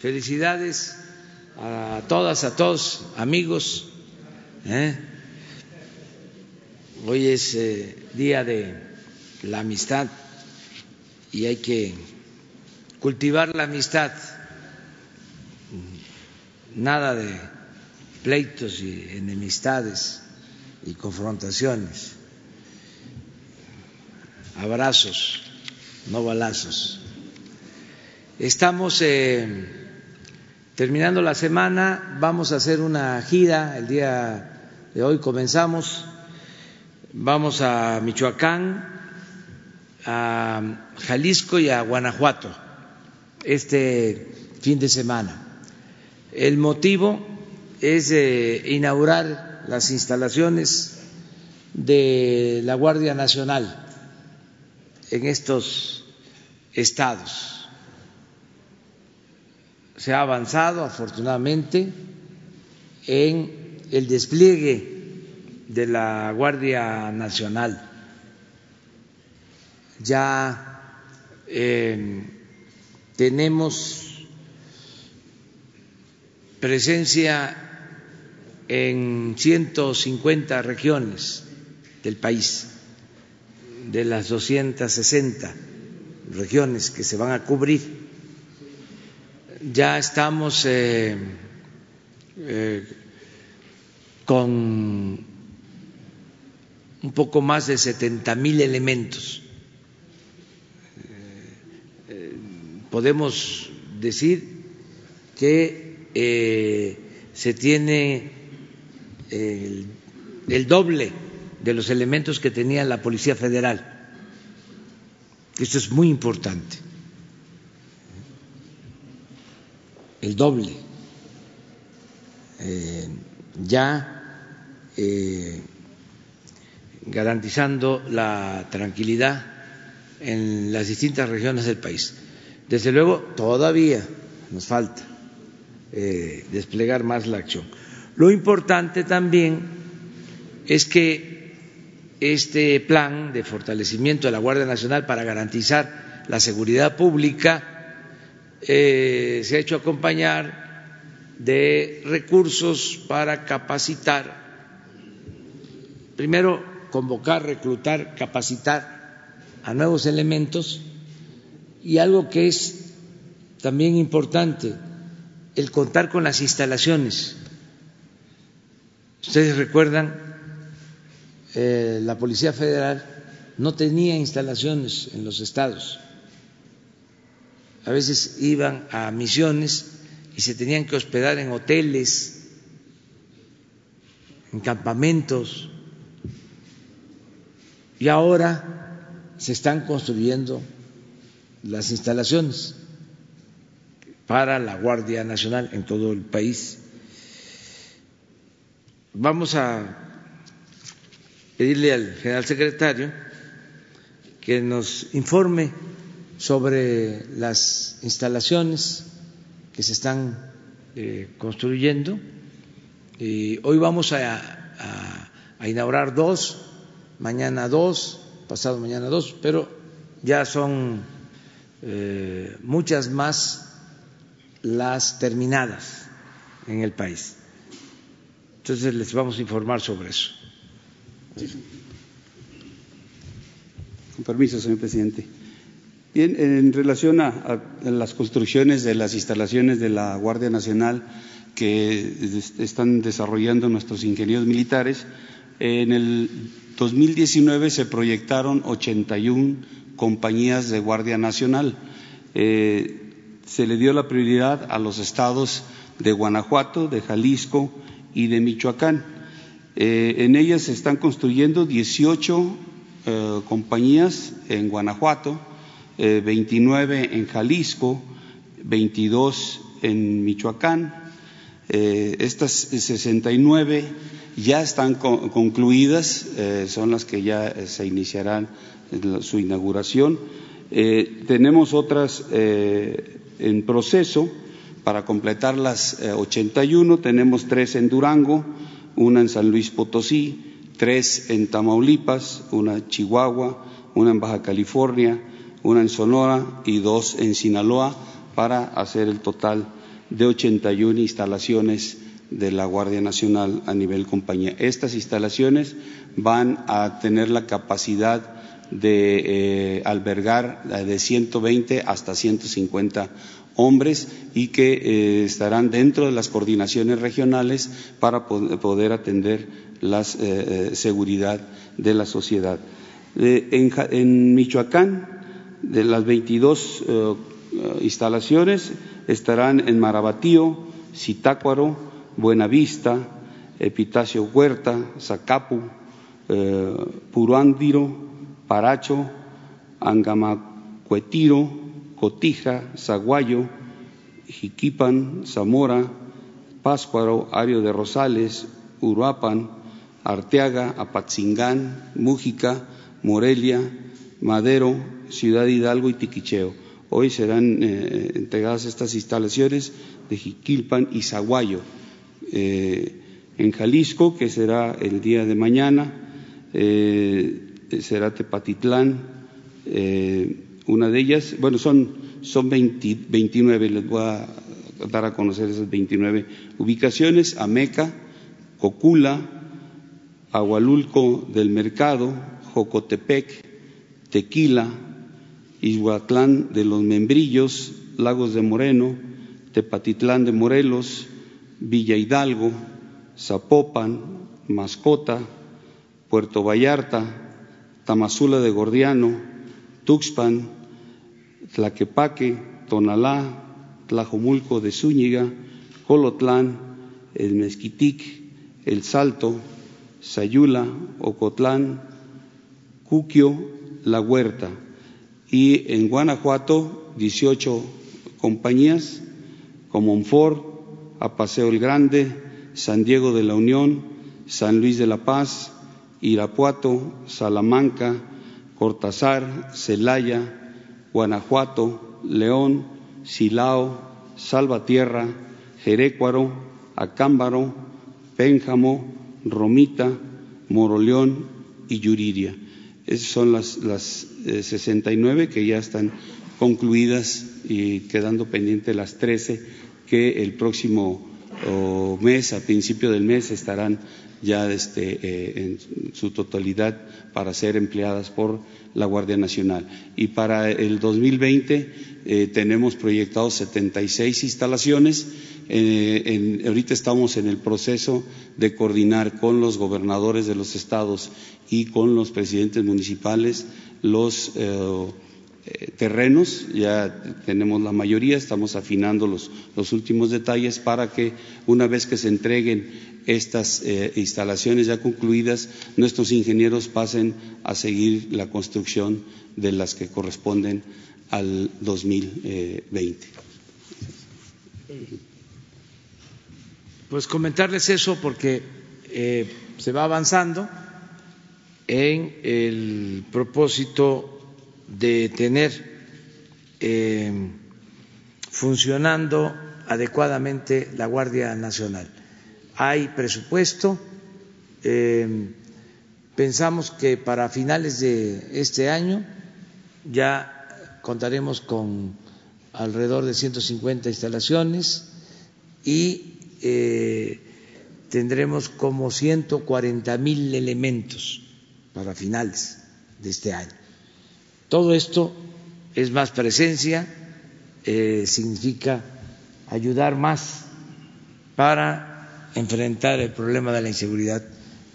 felicidades a todas, a todos, amigos. ¿eh? Hoy es eh, día de la amistad y hay que cultivar la amistad. Nada de pleitos y enemistades y confrontaciones. Abrazos, no balazos. Estamos eh, terminando la semana, vamos a hacer una gira, el día de hoy comenzamos, vamos a Michoacán, a Jalisco y a Guanajuato este fin de semana. El motivo es inaugurar las instalaciones de la Guardia Nacional en estos estados. Se ha avanzado, afortunadamente, en el despliegue de la Guardia Nacional. Ya eh, tenemos presencia en 150 regiones del país, de las 260 regiones que se van a cubrir. Ya estamos eh, eh, con un poco más de 70 mil elementos. Eh, podemos decir que se tiene el, doble de los elementos que tenía la Policía Federal. Esto es muy importante. El doble. Eh, ya eh, garantizando la tranquilidad en las distintas regiones del país. Desde luego, todavía nos falta eh, desplegar más la acción. Lo importante también es que este plan de fortalecimiento de la Guardia Nacional para garantizar la seguridad pública eh, se ha hecho acompañar de recursos para capacitar, primero convocar, reclutar, capacitar a nuevos elementos. Y algo que es también importante, el contar con las instalaciones. Ustedes recuerdan, eh, la Policía Federal no tenía instalaciones en los estados. A veces iban a misiones y se tenían que hospedar en hoteles, en campamentos. Y ahora se están construyendo las instalaciones para la Guardia Nacional en todo el país. Vamos a pedirle al general secretario que nos informe sobre las instalaciones que se están eh, construyendo. Y hoy vamos a, inaugurar dos, mañana dos, pasado mañana dos, pero ya son eh, muchas más las terminadas en el país. Entonces les vamos a informar sobre eso. Con permiso, señor presidente. En relación a, las construcciones de las instalaciones de la Guardia Nacional que están desarrollando nuestros ingenieros militares, en el 2019 se proyectaron 81 compañías de Guardia Nacional. Eh, se le dio la prioridad a los estados de Guanajuato, de Jalisco, y de Michoacán. Eh, en ellas se están construyendo 18 eh, compañías en Guanajuato, 29 eh, en Jalisco, 22 en Michoacán. estas 69 ya están concluidas, son las que ya se iniciarán su inauguración. tenemos otras en proceso para completar las 81 eh, tenemos tres en Durango, una en San Luis Potosí, tres en Tamaulipas, una en Chihuahua, una en Baja California, una en Sonora y dos en Sinaloa para hacer el total de 81 instalaciones de la Guardia Nacional a nivel compañía. Estas instalaciones van a tener la capacidad de eh, albergar de 120 hasta 150 hombres y que eh, estarán dentro de las coordinaciones regionales para poder atender la eh, seguridad de la sociedad. En, en, Michoacán, de las 22 instalaciones estarán en Marabatío, Zitácuaro, Buenavista, Epitacio Huerta, Zacapu, eh, Puruándiro, Paracho, Angamacuetiro, Cotija, Zaguayo, Jiquipan, Zamora, Páscuaro, Ario de Rosales, Uruapan, Arteaga, Apatzingán, Mújica, Morelia, Madero, Ciudad Hidalgo y Tiquicheo. Hoy serán eh, entregadas estas instalaciones de Jiquilpan y Zaguayo. Eh, en Jalisco, que será el día de mañana, eh, será Tepatitlán, una de ellas, bueno, son, son 29, les voy a dar a conocer esas 29 ubicaciones, Ameca, Cocula, Agualulco del Mercado, Jocotepec, Tequila, Izhuatlán de los Membrillos, Lagos de Moreno, Tepatitlán de Morelos, Villa Hidalgo, Zapopan, Mascota, Puerto Vallarta, Tamazula de Gordiano, Tuxpan, Tlaquepaque, Tonalá, Tlajomulco de Zúñiga, Colotlán, El Mezquitic, El Salto, Sayula, Ocotlán, Cuquio, La Huerta y en Guanajuato 18 compañías como Monfort, Apaseo el Grande, San Diego de la Unión, San Luis de la Paz, Irapuato, Salamanca, Cortázar, Celaya, Guanajuato, León, Silao, Salvatierra, Jerécuaro, Acámbaro, Pénjamo, Romita, Moroleón y Yuriria. Esas son las, las 69 eh, que ya están concluidas y quedando pendientes las 13 que el próximo mes, a principio del mes, estarán ya este, eh, en su totalidad para ser empleadas por la Guardia Nacional. Y para el 2020 eh, tenemos proyectados 76 instalaciones. En, ahorita estamos en el proceso de coordinar con los gobernadores de los estados y con los presidentes municipales los eh, eh, terrenos, ya tenemos la mayoría, estamos afinando los, los, últimos detalles para que una vez que se entreguen estas eh, instalaciones ya concluidas, nuestros ingenieros pasen a seguir la construcción de las que corresponden al 2020. Pues comentarles eso porque se va avanzando en el propósito de tener eh, funcionando adecuadamente la Guardia Nacional. Hay presupuesto, eh, pensamos que para finales de este año ya contaremos con alrededor de 150 instalaciones y eh, tendremos como 140 mil elementos para finales de este año. Todo esto es más presencia, eh, significa ayudar más para enfrentar el problema de la inseguridad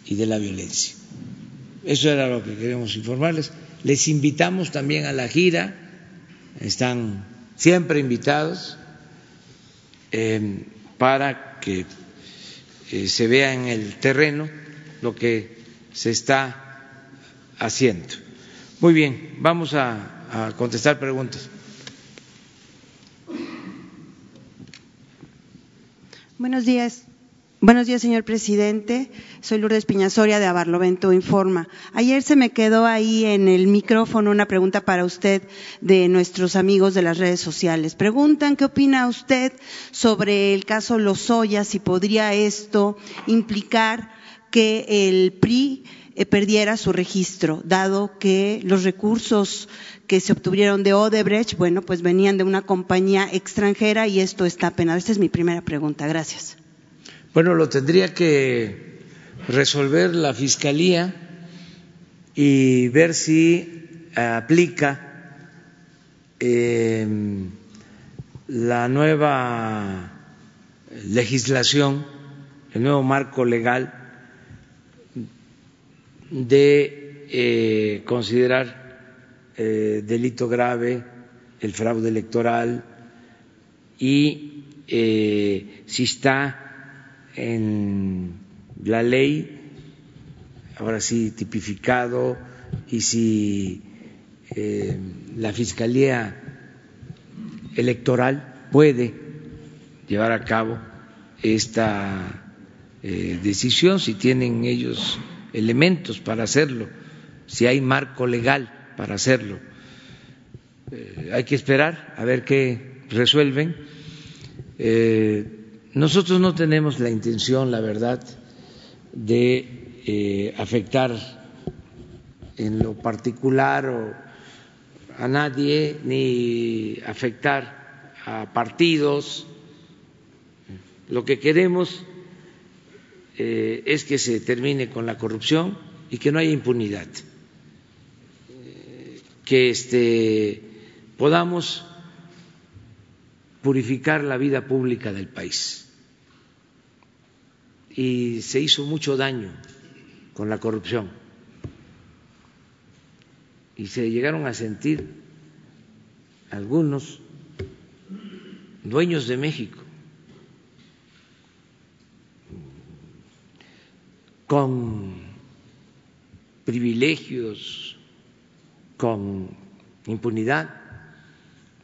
y de la violencia. Eso era lo que queremos informarles. Les invitamos también a la gira, están siempre invitados eh, para que eh, se vea en el terreno lo que se está haciendo. Muy bien, vamos a, a contestar preguntas. Buenos días. Buenos días, señor presidente. Soy Lourdes Piñasoria de Abarlovento Informa. Ayer se me quedó ahí en el micrófono una pregunta para usted de nuestros amigos de las redes sociales. Preguntan qué opina usted sobre el caso Lozoya, si podría esto implicar que el PRI eh, perdiera su registro, dado que los recursos que se obtuvieron de Odebrecht, bueno, pues venían de una compañía extranjera y esto está penado. Esta es mi primera pregunta. Gracias. Bueno, lo tendría que resolver la Fiscalía y ver si aplica eh, la nueva legislación, el nuevo marco legal de eh, considerar eh, delito grave el fraude electoral y si está en la ley, ahora sí tipificado, y si eh, la Fiscalía Electoral puede llevar a cabo esta eh, decisión, si tienen ellos elementos para hacerlo, si hay marco legal para hacerlo. Eh, hay que esperar a ver qué resuelven. Nosotros no tenemos la intención, la verdad, de eh, afectar en lo particular a nadie ni afectar a partidos. Lo que queremos eh, es que se termine con la corrupción y que no haya impunidad, eh, que este, podamos purificar la vida pública del país y se hizo mucho daño con la corrupción y se llegaron a sentir algunos dueños de México con privilegios, con impunidad.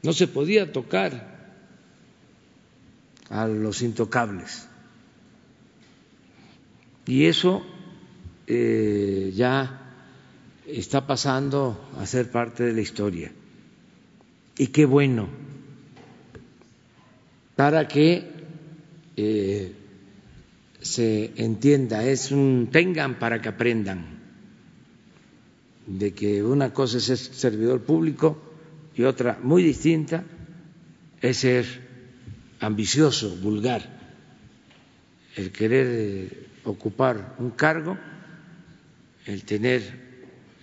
No se podía tocar a los intocables. Y eso eh, ya está pasando a ser parte de la historia. Y qué bueno, para que eh, se entienda, es un tengan para que aprendan de que una cosa es ser servidor público y otra muy distinta es ser ambicioso, vulgar, el querer ocupar un cargo, el tener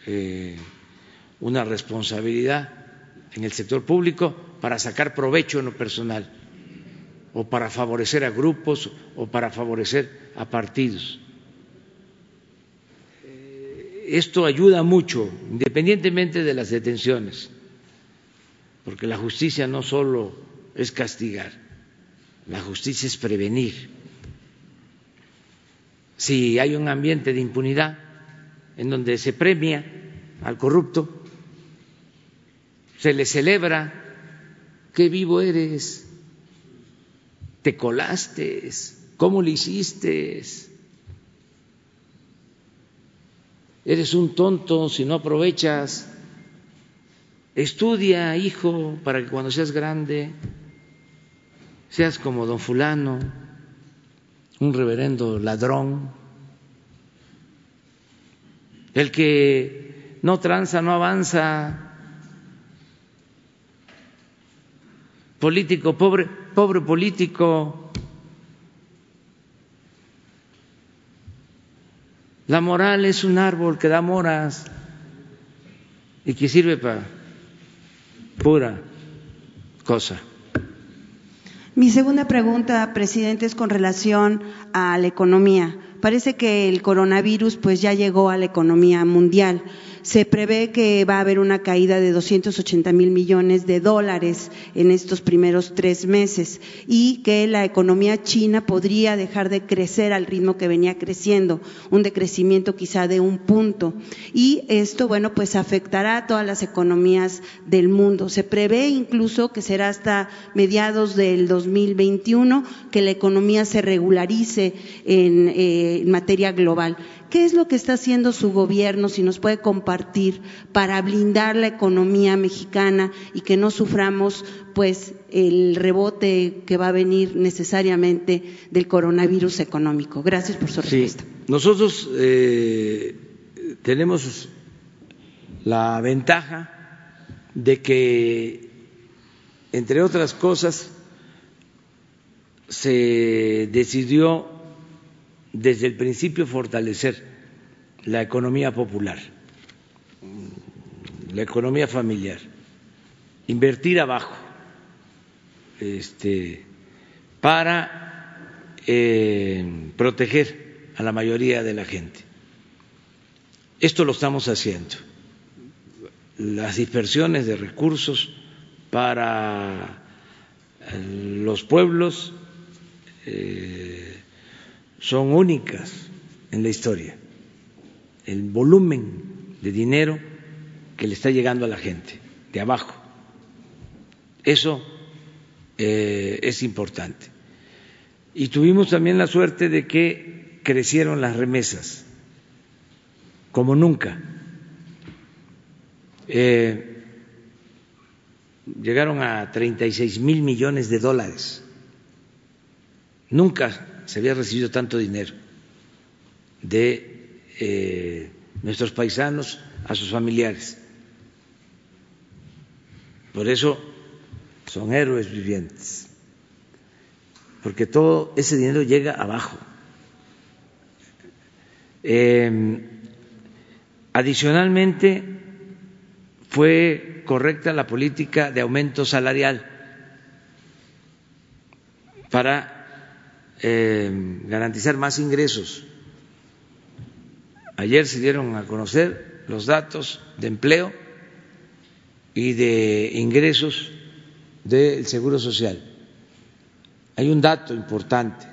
eh, una responsabilidad en el sector público para sacar provecho en lo personal o para favorecer a grupos o para favorecer a partidos. Eh, esto ayuda mucho, independientemente de las detenciones, porque la justicia no solo es castigar, la justicia es prevenir si hay un ambiente de impunidad en donde se premia al corrupto, se le celebra, qué vivo eres, te colaste, cómo lo hiciste, eres un tonto si no aprovechas, estudia, hijo, para que cuando seas grande seas como don fulano un reverendo ladrón, el que no tranza, no avanza, político pobre, pobre político. La moral es un árbol que da moras y que sirve para pura cosa. Mi segunda pregunta, presidente, es con relación a la economía. Parece que el coronavirus pues ya llegó a la economía mundial se prevé que va a haber una caída de 280 mil millones de dólares en estos primeros tres meses y que la economía china podría dejar de crecer al ritmo que venía creciendo, un decrecimiento quizá de un punto. Y esto, bueno, pues afectará a todas las economías del mundo. Se prevé incluso que será hasta mediados del 2021 que la economía se regularice en, eh, en materia global. ¿Qué es lo que está haciendo su gobierno, si nos puede compartir, para blindar la economía mexicana y que no suframos pues el rebote que va a venir necesariamente del coronavirus económico? Gracias por su respuesta. Nosotros eh, tenemos la ventaja de que, entre otras cosas, se decidió desde el principio fortalecer la economía popular, la economía familiar, invertir abajo, este, para eh, proteger a la mayoría de la gente. Esto lo estamos haciendo. Las dispersiones de recursos para eh, los pueblos eh, son únicas en la historia. El volumen de dinero que le está llegando a la gente, de abajo. Eso eh, es importante. Y tuvimos también la suerte de que crecieron las remesas, como nunca. Eh, llegaron a 36 mil millones de dólares Nunca se había recibido tanto dinero de eh, nuestros paisanos a sus familiares. Por eso son héroes vivientes, porque todo ese dinero llega abajo. Em, adicionalmente, fue correcta la política de aumento salarial para eh, garantizar más ingresos. Ayer se dieron a conocer los datos de empleo y de ingresos del Seguro Social. Hay un dato importante.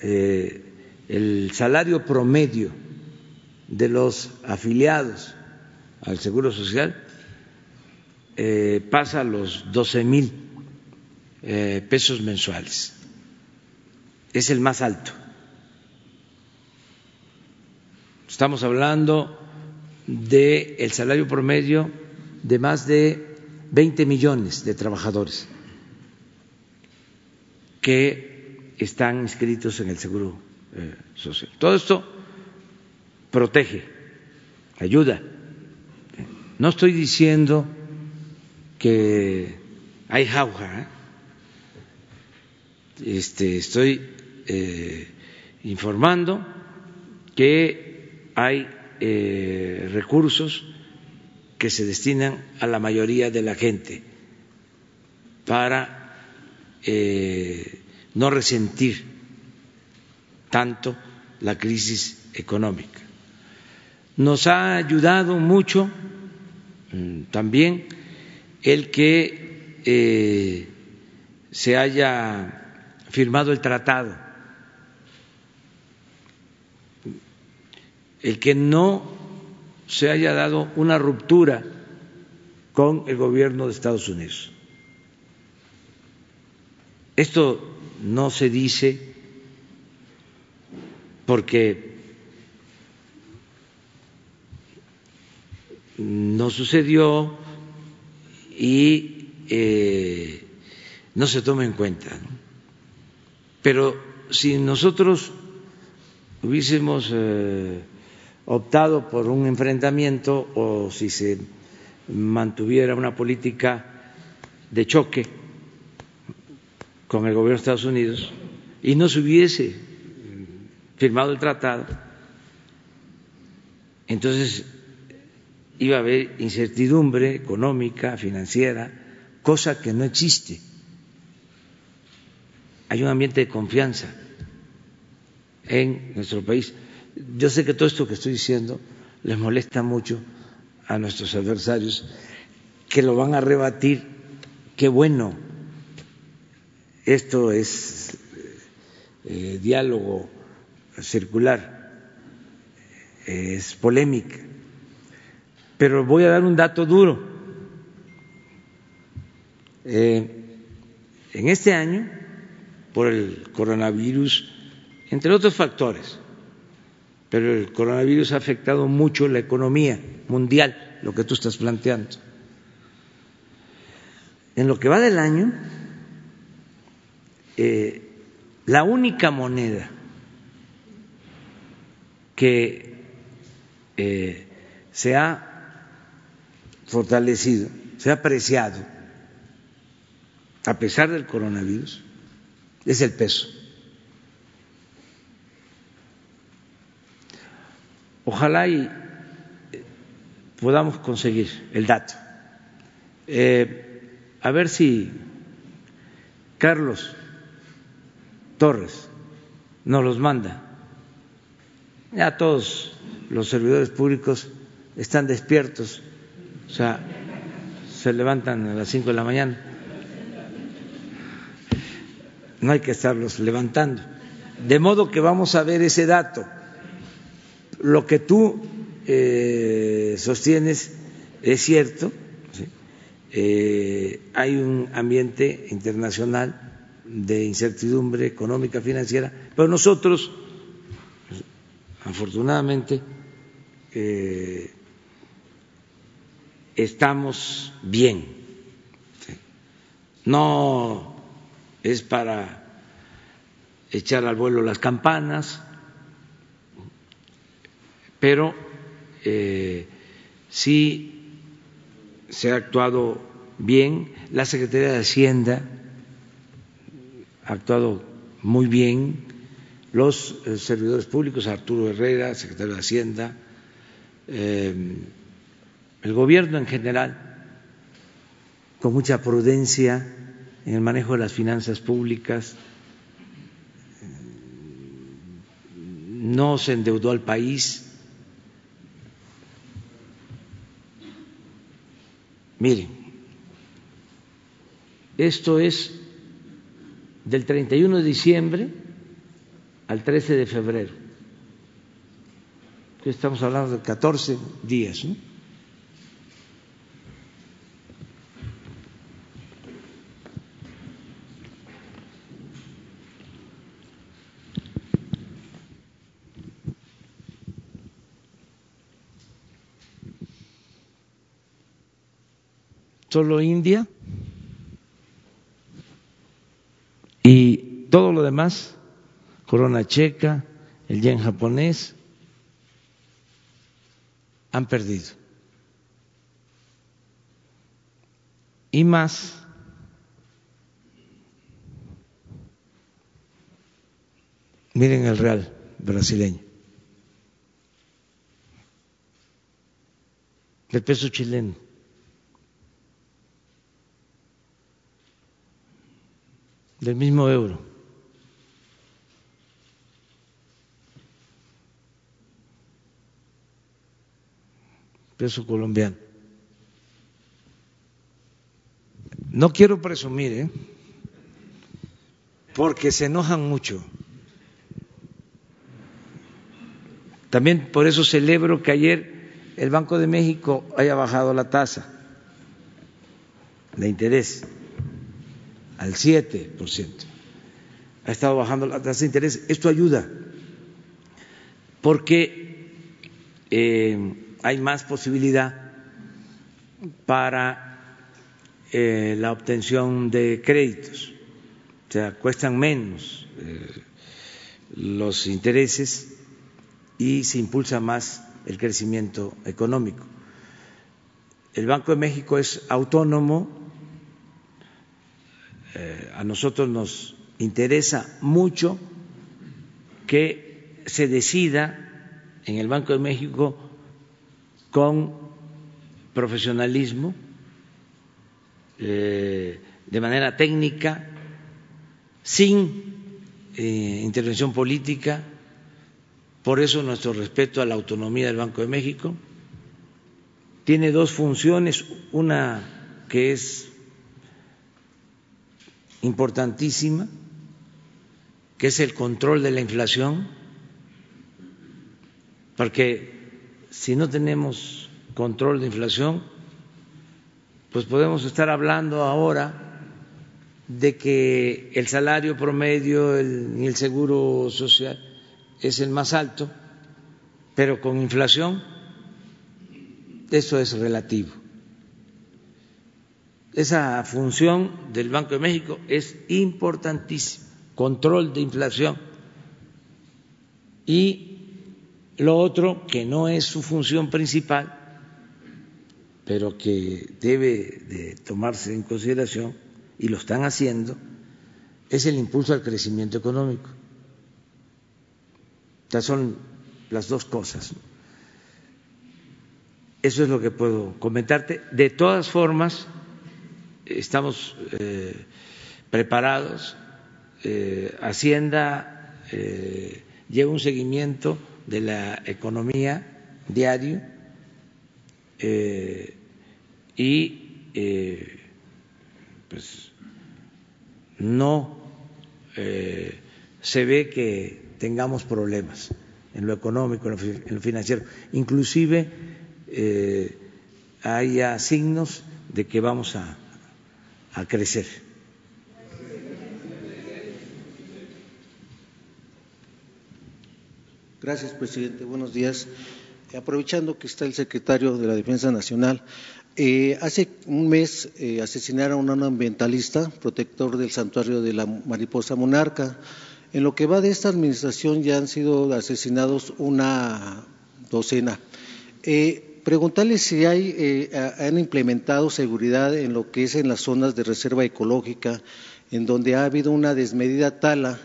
Eh, el salario promedio de los afiliados al Seguro Social eh, pasa a los 12 mil eh, pesos mensuales. Es el más alto. Estamos hablando del el salario promedio de más de 20 millones de trabajadores que están inscritos en el Seguro eh, Social. Todo esto protege, ayuda. No estoy diciendo que hay jauja. ¿eh? este, estoy eh, informando que hay eh, recursos que se destinan a la mayoría de la gente para eh, no resentir tanto la crisis económica. Nos ha ayudado mucho mm, también el que se haya firmado el tratado, el que no se haya dado una ruptura con el gobierno de Estados Unidos. Esto no se dice porque no sucedió y eh, no se toma en cuenta. Pero si nosotros hubiésemos eh, optado por un enfrentamiento o si se mantuviera una política de choque con el gobierno de Estados Unidos y no se hubiese firmado el tratado, entonces iba a haber incertidumbre económica, financiera, cosa que no existe hay un ambiente de confianza en nuestro país. Yo sé que todo esto que estoy diciendo les molesta mucho a nuestros adversarios, que lo van a rebatir. Qué bueno, esto es eh, diálogo circular, es polémica, pero voy a dar un dato duro. Eh, en este año por el coronavirus, entre otros factores. Pero el coronavirus ha afectado mucho la economía mundial, lo que tú estás planteando. En lo que va del año, eh, la única moneda que eh, se ha fortalecido, se ha apreciado, a pesar del coronavirus, es el peso. Ojalá y eh, podamos conseguir el dato. Eh, a ver si Carlos Torres nos los manda. Ya todos los servidores públicos están despiertos, o sea, se levantan a las cinco de la mañana. No hay que estarlos levantando. De modo que vamos a ver ese dato. Lo que tú eh, sostienes es cierto. Eh, hay un ambiente internacional de incertidumbre económica, financiera, pero nosotros, afortunadamente, eh, estamos bien. No es para echar al vuelo las campanas, pero eh, sí se ha actuado bien. La Secretaría de Hacienda ha actuado muy bien, los eh, servidores públicos, Arturo Herrera, secretario de Hacienda, eh, el gobierno en general, con mucha prudencia en el manejo de las finanzas públicas, no se endeudó al país. Miren, esto es del 31 de diciembre al 13 de febrero. Estamos hablando de 14 días. ¿no? Solo India Y todo lo demás, corona checa, el yen japonés, han perdido. Y más Miren el real brasileño. El peso chileno. Del mismo euro. Peso colombiano. No quiero presumir, ¿eh? porque se enojan mucho. También por eso celebro que ayer el Banco de México haya bajado la tasa de interés al 7%. Ha estado bajando la tasa de interés. Esto ayuda porque eh, hay más posibilidad para eh, la obtención de créditos. O sea, cuestan menos eh, los intereses y se impulsa más el crecimiento económico. El Banco de México es autónomo eh, a nosotros nos interesa mucho que se decida en el Banco de México con profesionalismo, eh, de manera técnica, sin eh, intervención política. Por eso nuestro respeto a la autonomía del Banco de México. Tiene dos funciones, una que es importantísima, que es el control de la inflación, porque si no tenemos control de inflación, pues podemos estar hablando ahora de que el salario promedio y el seguro social es el más alto, pero con inflación eso es relativo. Esa función del Banco de México es importantísima, control de inflación. Y lo otro, que no es su función principal, pero que debe de tomarse en consideración, y lo están haciendo, es el impulso al crecimiento económico. Ya son las dos cosas. Eso es lo que puedo comentarte. De todas formas, estamos eh, preparados. Eh, Hacienda eh, lleva un seguimiento de la economía diario y pues no se ve que tengamos problemas en lo económico, en lo financiero. Inclusive haya signos de que vamos a, a crecer. Gracias, presidente. Buenos días. Aprovechando que está el secretario de la Defensa Nacional, eh, hace un mes eh, asesinaron a un ambientalista, protector del santuario de la mariposa monarca. En lo que va de esta administración ya han sido asesinados una docena. Eh, preguntarle si hay, eh, han implementado seguridad en lo que es en las zonas de reserva ecológica, en donde ha habido una desmedida tala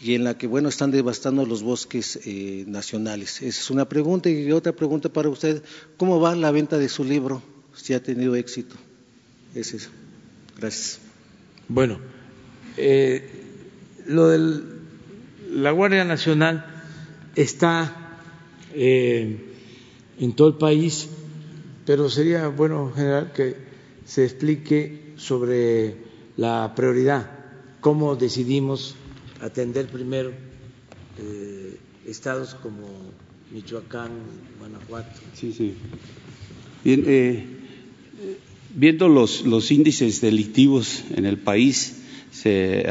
y en la que, bueno, están devastando los bosques eh, nacionales. Esa es una pregunta. Y otra pregunta para usted, ¿cómo va la venta de su libro? Si ha tenido éxito. Es eso. Gracias. Bueno, eh, lo de la Guardia Nacional está eh, en todo el país, pero sería bueno, general, que se explique sobre la prioridad, cómo decidimos atender primero eh, estados como Michoacán, Guanajuato. Sí, sí. Bien, eh, viendo los, los índices delictivos en el país,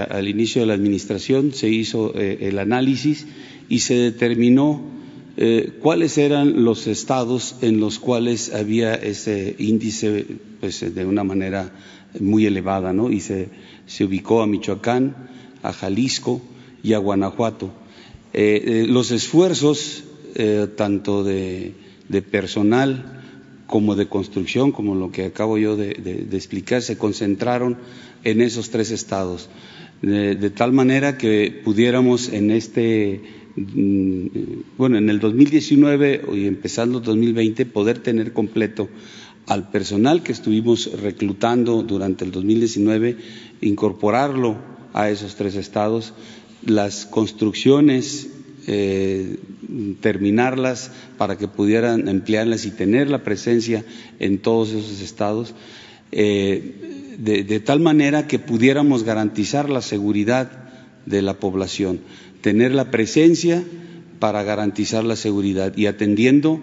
al inicio de la administración se hizo eh, el análisis y se determinó eh, cuáles eran los estados en los cuales había ese índice pues, de una manera muy elevada, ¿no? Y se, se ubicó a Michoacán, a Jalisco y a Guanajuato. Eh, los esfuerzos, tanto de, personal como de construcción, como lo que acabo yo de, de explicar, se concentraron en esos tres estados, de, tal manera que pudiéramos en este, bueno, en el 2019 y empezando el 2020 poder tener completo al personal que estuvimos reclutando durante el 2019, incorporarlo a esos tres estados, las construcciones eh, terminarlas para que pudieran emplearlas y tener la presencia en todos esos estados. Eh, de, tal manera que pudiéramos garantizar la seguridad de la población, tener la presencia para garantizar la seguridad y atendiendo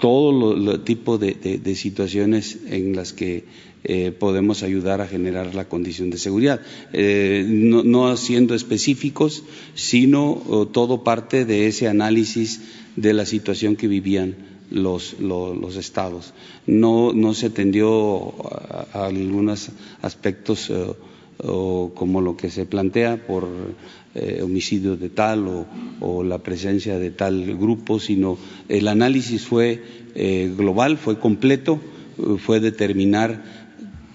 todo lo, tipo de, situaciones en las que eh, podemos ayudar a generar la condición de seguridad. Eh, no, siendo específicos, sino todo parte de ese análisis de la situación que vivían los, los, estados. No, no, se atendió a, algunos aspectos eh, como lo que se plantea por eh, homicidio de tal o, la presencia de tal grupo, sino el análisis fue eh, global, fue completo, fue determinar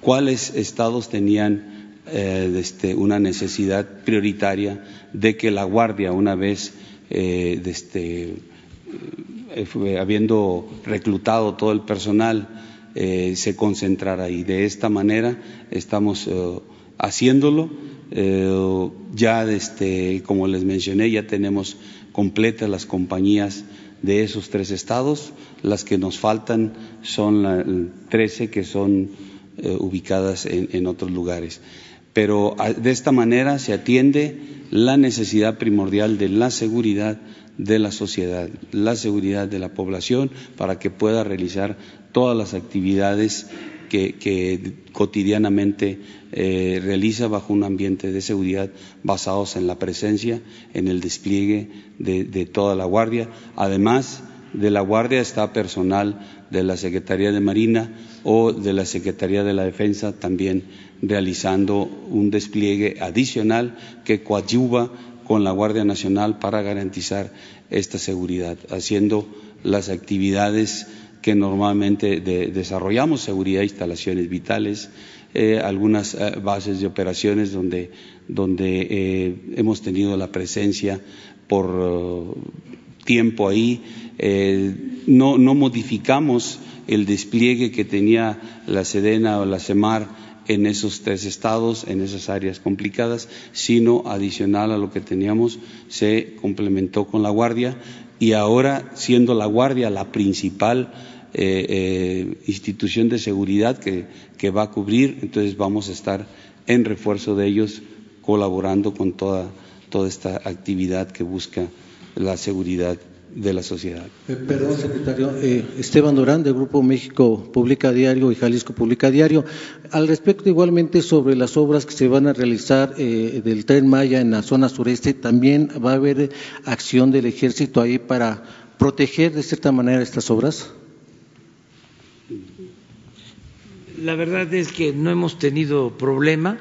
cuáles estados tenían este, una necesidad prioritaria de que la Guardia, una vez este, eh, habiendo reclutado todo el personal, eh, se concentrara ahí. De esta manera estamos eh, haciéndolo. ya, este, como les mencioné, ya tenemos completas las compañías de esos tres estados. Las que nos faltan son las 13 que son ubicadas en otros lugares. Pero de esta manera se atiende la necesidad primordial de la seguridad de la sociedad, la seguridad de la población para que pueda realizar todas las actividades que, cotidianamente eh, realiza bajo un ambiente de seguridad basados en la presencia, en el despliegue de, toda la Guardia. Además de la Guardia está personal de la Secretaría de Marina o de la Secretaría de la Defensa también realizando un despliegue adicional que coadyuva con la Guardia Nacional para garantizar esta seguridad, haciendo las actividades que normalmente desarrollamos, seguridad, instalaciones vitales, eh, algunas eh, bases de operaciones donde, donde eh, hemos tenido la presencia por tiempo ahí. no, no modificamos el despliegue que tenía la Sedena o la CEMAR en esos tres estados, en esas áreas complicadas, sino adicional a lo que teníamos, se complementó con la Guardia y ahora, siendo la Guardia la principal eh, eh, institución de seguridad que, va a cubrir, entonces vamos a estar en refuerzo de ellos, colaborando con toda, toda esta actividad que busca la seguridad de la sociedad. Eh, perdón, secretario. Eh, Esteban Durán, del Grupo México Publica Diario y Jalisco Publica Diario. Al respecto, igualmente, sobre las obras que se van a realizar eh, del Tren Maya en la zona sureste, ¿también va a haber acción del Ejército ahí para proteger de cierta manera estas obras? La verdad es que no hemos tenido problema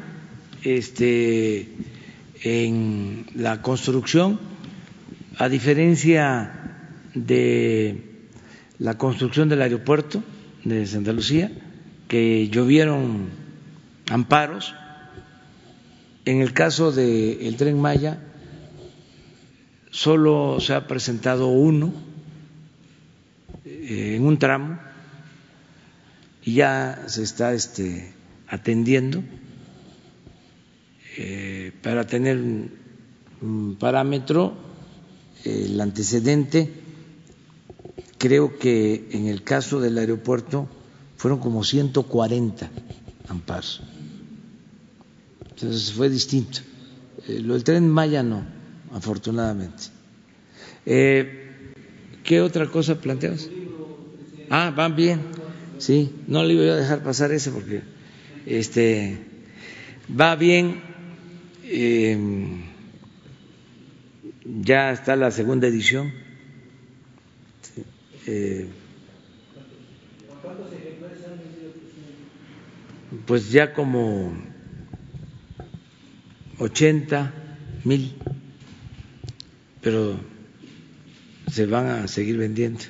este, en la construcción, a diferencia de la construcción del aeropuerto de Santa Lucía, que llovieron amparos. En el caso del tren Maya, solo se ha presentado uno eh, en un tramo y ya se está este, atendiendo eh, para tener un parámetro, el antecedente creo que en el caso del aeropuerto fueron como 140 amparos. Entonces fue distinto. Eh, lo del tren Maya no, afortunadamente. Eh, ¿Qué otra cosa planteamos? Ah, van bien. Sí, no le voy a dejar pasar ese porque este va bien. Eh, ya está la segunda edición eh, pues ya como 80 mil, pero se van a seguir vendiendo.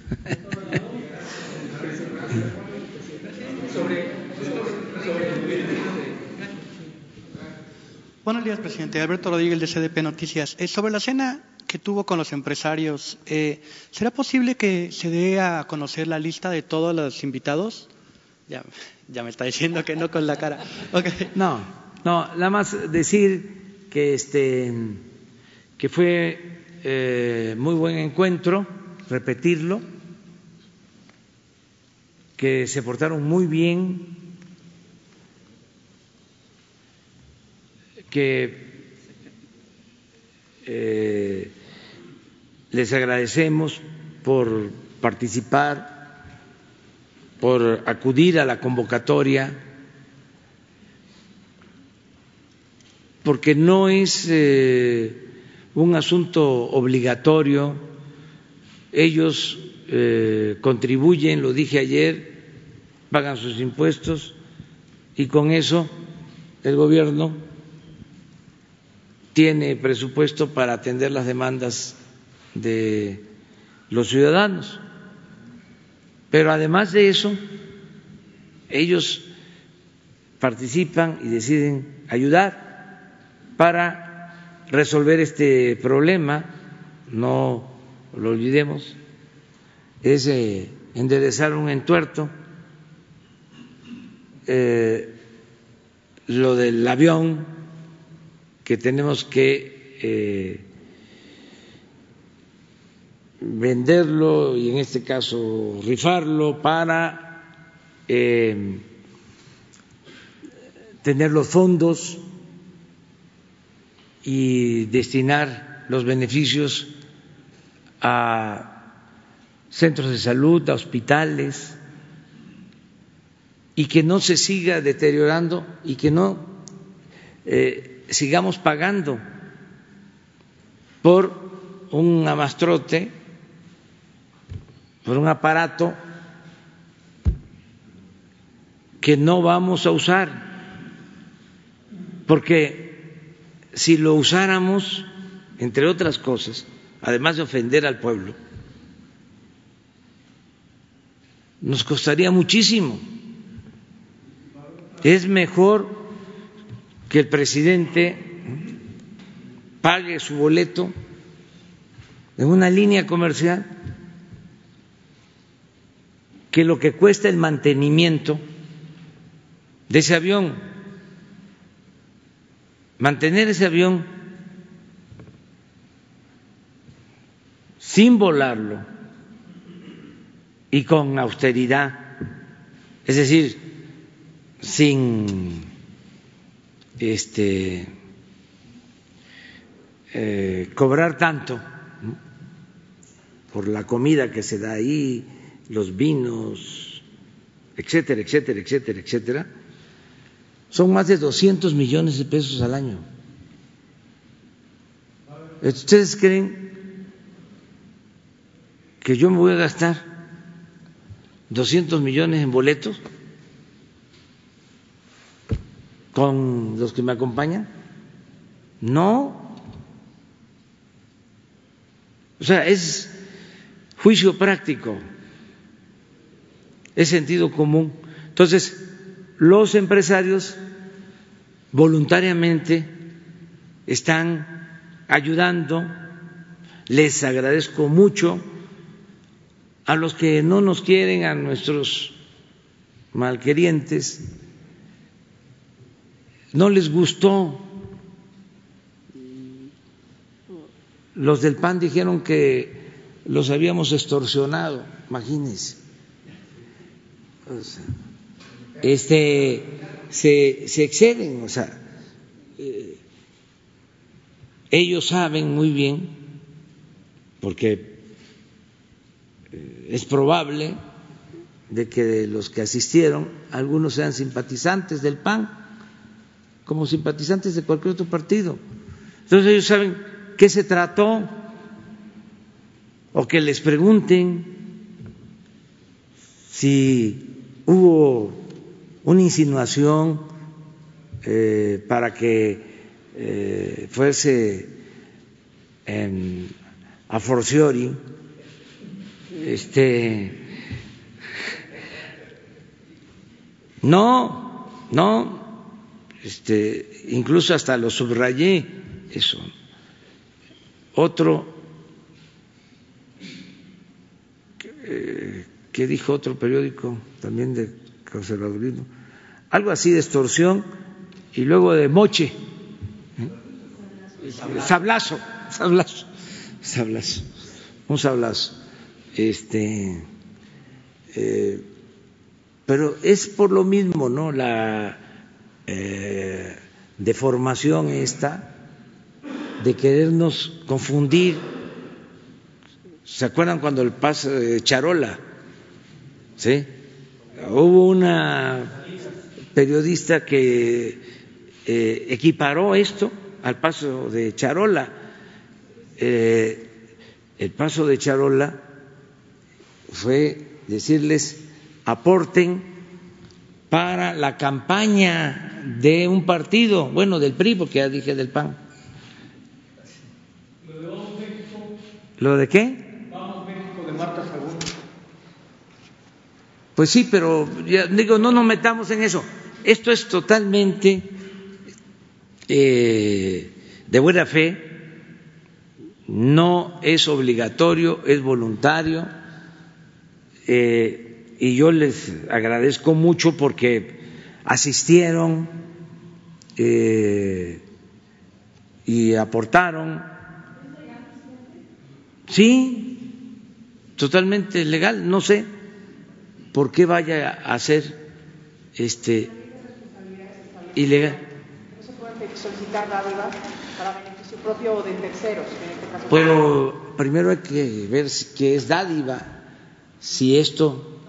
Buenos días, presidente. Alberto Rodríguez de CDP Noticias. Eh, sobre la cena que tuvo con los empresarios, eh, ¿será posible que se dé a conocer la lista de todos los invitados? Ya, me está diciendo que no con la cara. No, no, nada más decir que este que fue eh, muy buen encuentro, repetirlo, que se portaron muy bien, que eh, les agradecemos por participar, por acudir a la convocatoria, porque no es eh, un asunto obligatorio, ellos eh, contribuyen, lo dije ayer, pagan sus impuestos y con eso el gobierno tiene presupuesto para atender las demandas de los ciudadanos. Pero además de eso, ellos participan y deciden ayudar para resolver este problema, no lo olvidemos, es eh, enderezar un entuerto. Eh, lo del avión que tenemos que eh, venderlo y en este caso rifarlo para eh, tener los fondos y destinar los beneficios a centros de salud, a hospitales, y que no se siga deteriorando y que no eh, sigamos pagando por un amastrote por un aparato que no vamos a usar, porque si lo usáramos, entre otras cosas, además de ofender al pueblo, nos costaría muchísimo. Es mejor que el presidente pague su boleto en una línea comercial que lo que cuesta el mantenimiento de ese avión. Mantener ese avión sin volarlo y con austeridad, es decir, sin este eh, cobrar tanto por la comida que se da ahí, los vinos, etcétera, etcétera, etcétera, etcétera, son más de 200 millones de pesos al año. ¿Ustedes creen que yo me voy a gastar 200 millones en boletos con los que me acompañan? No. O sea, es juicio práctico, es sentido común. Entonces, los empresarios voluntariamente están ayudando, les agradezco mucho a los que no nos quieren, a nuestros malquerientes, no les gustó. Los del PAN dijeron que los habíamos extorsionado, imagínense. este, se, exceden, o sea, eh, ellos saben muy bien, porque es probable de que los que asistieron, algunos sean simpatizantes del PAN, como simpatizantes de cualquier otro partido. Entonces ellos saben qué se trató, o que les pregunten si hubo una insinuación eh, para que eh, fuese a forciori este no, no, este, incluso hasta lo subrayé eso. Otro eh, que dijo otro periódico también de conservadurismo, algo así de extorsión y luego de moche, sablazo, sablazo, sablazo, un sablazo. Este, eh, pero es por lo mismo, ¿no? La eh, deformación esta de querernos confundir. ¿Se acuerdan cuando el paso de Charola? ¿Sí? Hubo una periodista que eh, equiparó esto al paso de Charola. Eh, el paso de Charola fue decirles aporten para la campaña de un partido, bueno, del PRI, porque ya dije del PAN. ¿Lo de qué? Vamos México de Marta Pues sí, pero ya digo, no nos metamos en eso. Esto es totalmente eh, de buena fe, no es obligatorio, es voluntario eh, y yo les agradezco mucho porque asistieron eh, y aportaron. Sí, totalmente legal. No sé por qué vaya a ser este ilegal. ¿No se pueden solicitar dádivas para beneficio propio o de terceros? En este caso Pero primero hay que ver qué es dádiva si esto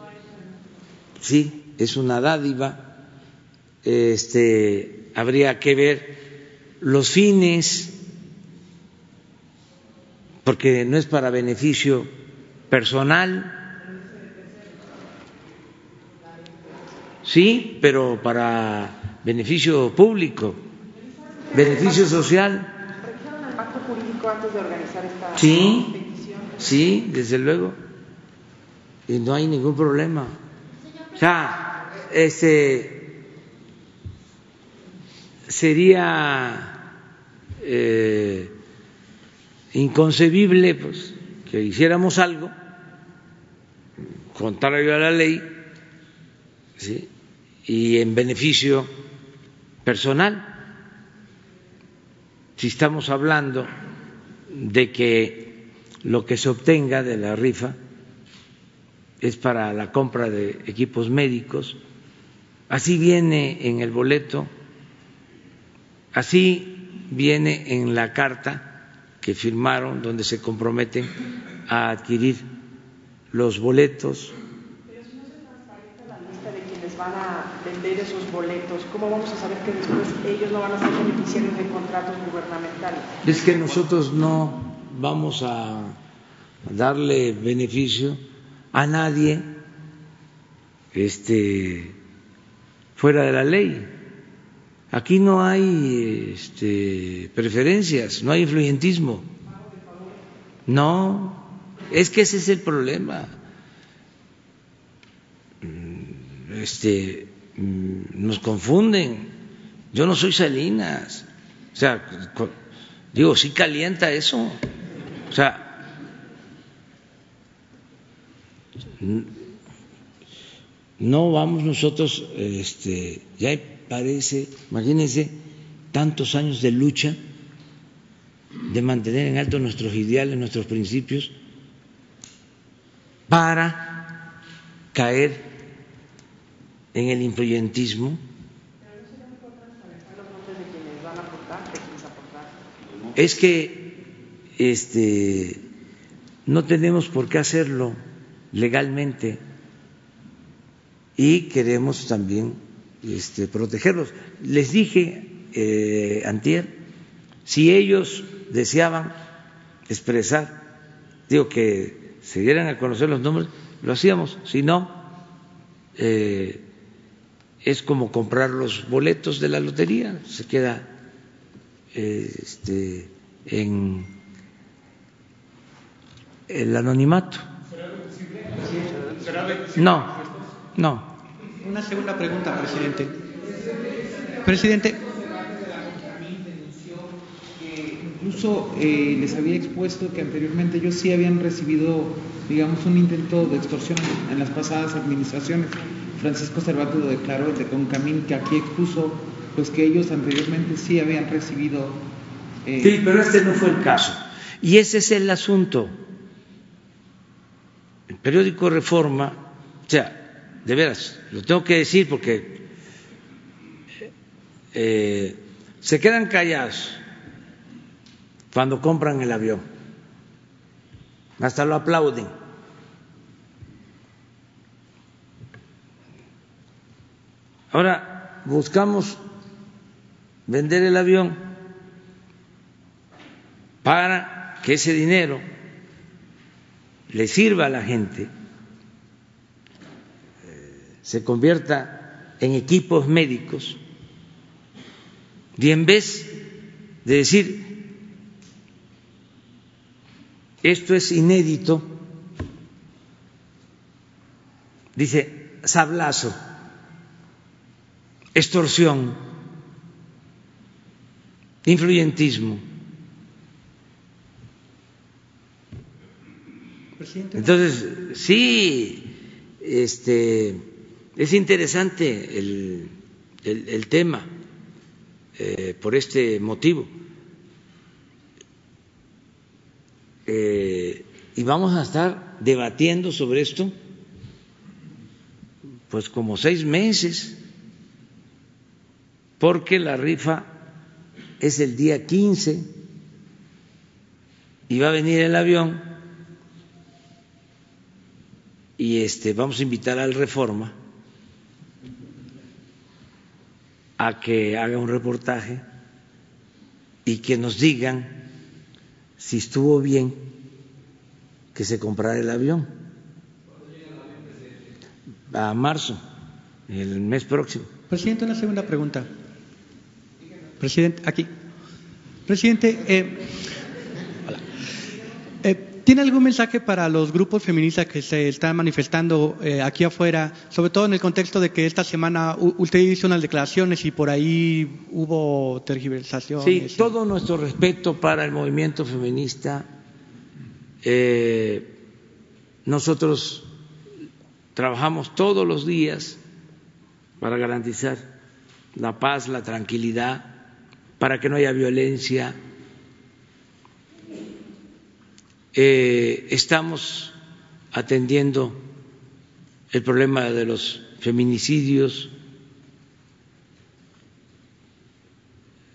sí es una dádiva, este, habría que ver los fines, porque no es para beneficio personal, sí, pero para beneficio público, beneficio social. Sí, sí, desde luego y no hay ningún problema. O sea, este sería eh, inconcebible pues, que hiciéramos algo contrario a la ley ¿sí? y en beneficio personal. Si estamos hablando de que lo que se obtenga de la rifa es para la compra de equipos médicos, así viene en el boleto, así viene en la carta que firmaron donde se comprometen a adquirir los boletos. Pero si no se transparenta la lista de quienes van a vender esos boletos, ¿cómo vamos a saber que después ellos no van a ser beneficiarios de contratos gubernamentales? Es que nosotros no vamos a darle beneficio a nadie este fuera de la ley. Aquí no hay este, preferencias, no hay influyentismo. No, es que ese es el problema. Este, nos confunden. Yo no soy Salinas. O sea, digo, sí calienta eso. O sea, no vamos nosotros, este, ya parece, imagínense, tantos años de lucha, de mantener en alto nuestros ideales, nuestros principios, para caer en el influyentismo. Es que este, no tenemos por qué hacerlo legalmente y queremos también este, protegerlos. Les dije eh, antier, si ellos deseaban expresar, digo que se dieran a conocer los nombres, lo hacíamos, si no, eh, es como comprar los boletos de la lotería, se queda eh, este, en el anonimato. No, no. Una segunda pregunta, presidente. Presidente. Incluso eh, les había expuesto que anteriormente ellos sí habían recibido, digamos, un intento de extorsión en las pasadas administraciones. Francisco Cervantes lo declaró de Concamín, que aquí expuso pues que ellos anteriormente sí habían recibido. Eh... Sí, pero este no fue el caso. Y ese es el asunto. El periódico Reforma, o sea, de veras, lo tengo que decir porque eh, se quedan callados cuando compran el avión, hasta lo aplauden. Ahora buscamos vender el avión para que ese dinero le sirva a la gente, se convierta en equipos médicos y en vez de decir esto es inédito, dice sablazo, extorsión, influyentismo. Entonces, sí, este, es interesante el, el, tema eh, por este motivo. Eh, y vamos a estar debatiendo sobre esto, pues como seis meses, porque la rifa es el día 15 y va a venir el avión y este vamos a invitar al Reforma a que haga un reportaje y que nos digan si estuvo bien que se comprara el avión a marzo, el mes próximo. Presidente, una segunda pregunta. Presidente, aquí. Presidente, eh, ¿Tiene algún mensaje para los grupos feministas que se están manifestando eh, aquí afuera, sobre todo en el contexto de que esta semana usted hizo unas declaraciones y por ahí hubo tergiversaciones? Sí, todo nuestro respeto para el movimiento feminista. Eh, nosotros trabajamos todos los días para garantizar la paz, la tranquilidad, para que no haya violencia Eh, estamos atendiendo el problema de los feminicidios,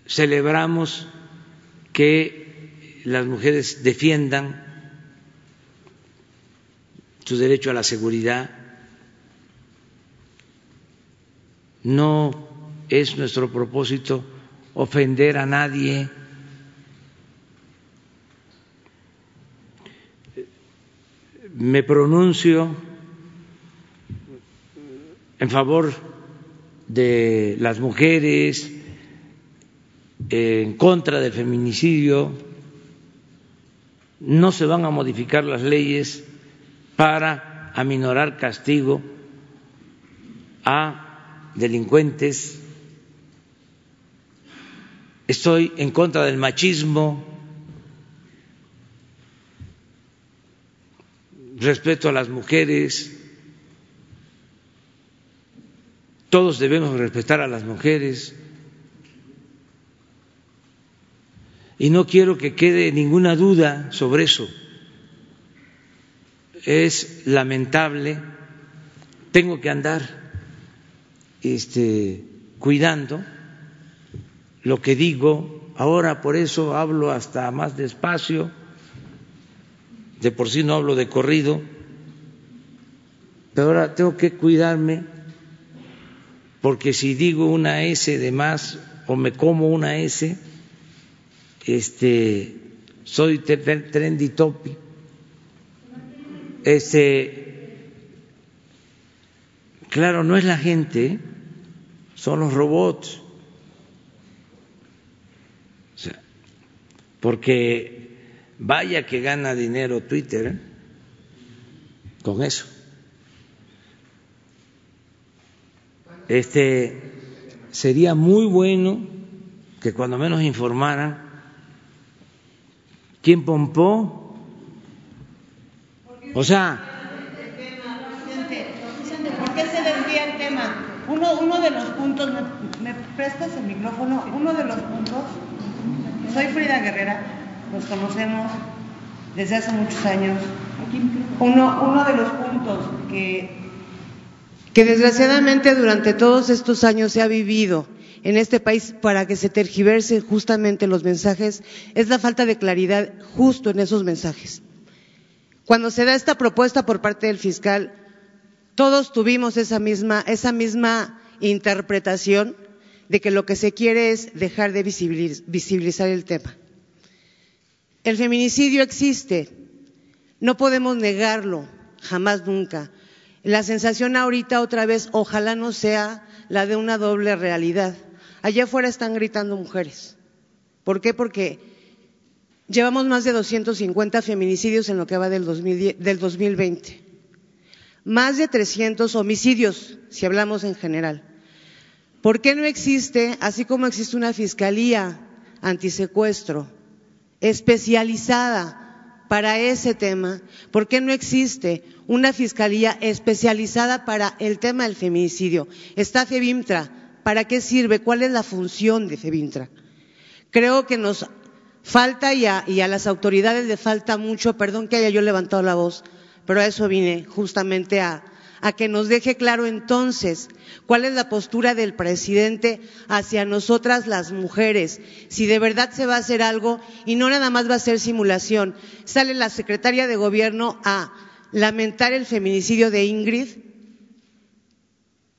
celebramos que las mujeres defiendan su derecho a la seguridad. No es nuestro propósito ofender a nadie me pronuncio en favor de las mujeres, en contra del feminicidio, no se van a modificar las leyes para aminorar castigo a delincuentes. Estoy en contra del machismo, respeto a las mujeres, todos debemos respetar a las mujeres. Y no quiero que quede ninguna duda sobre eso. Es lamentable, tengo que andar este, cuidando lo que digo, ahora por eso hablo hasta más despacio de por sí no hablo de corrido, pero ahora tengo que cuidarme porque si digo una S de más o me como una S, este, soy trendy topic. Este, claro, no es la gente, son los robots. Porque Vaya que gana dinero Twitter con eso. Este sería muy bueno que cuando menos informaran quién pompó. O sea, ¿Por qué se desvía el tema? Uno, uno de los puntos, ¿me, ¿me prestas el micrófono? Uno de los puntos, soy Frida Guerrera, nos conocemos desde hace muchos años. Uno, de los puntos que, que desgraciadamente durante todos estos años se ha vivido en este país para que se tergiversen justamente los mensajes es la falta de claridad justo en esos mensajes. Cuando se da esta propuesta por parte del fiscal, todos tuvimos esa misma, esa misma interpretación de que lo que se quiere es dejar de visibilizar el tema. El feminicidio existe, no podemos negarlo, jamás nunca. La sensación ahorita otra vez, ojalá no sea la de una doble realidad. Allá afuera están gritando mujeres. ¿Por qué? Porque llevamos más de 250 feminicidios en lo que va del, 2020. Más de 300 homicidios, si hablamos en general. ¿Por qué no existe, así como existe una fiscalía antisecuestro, especializada para ese tema? ¿Por qué no existe una fiscalía especializada para el tema del feminicidio? Está FEBIMTRA. ¿Para qué sirve? ¿Cuál es la función de FEBIMTRA? Creo que nos falta y a, y a las autoridades le falta mucho, perdón que haya yo levantado la voz, pero a eso vine justamente a, a que nos deje claro entonces cuál es la postura del presidente hacia nosotras las mujeres, si de verdad se va a hacer algo y no nada más va a ser simulación. Sale la secretaria de gobierno a lamentar el feminicidio de Ingrid.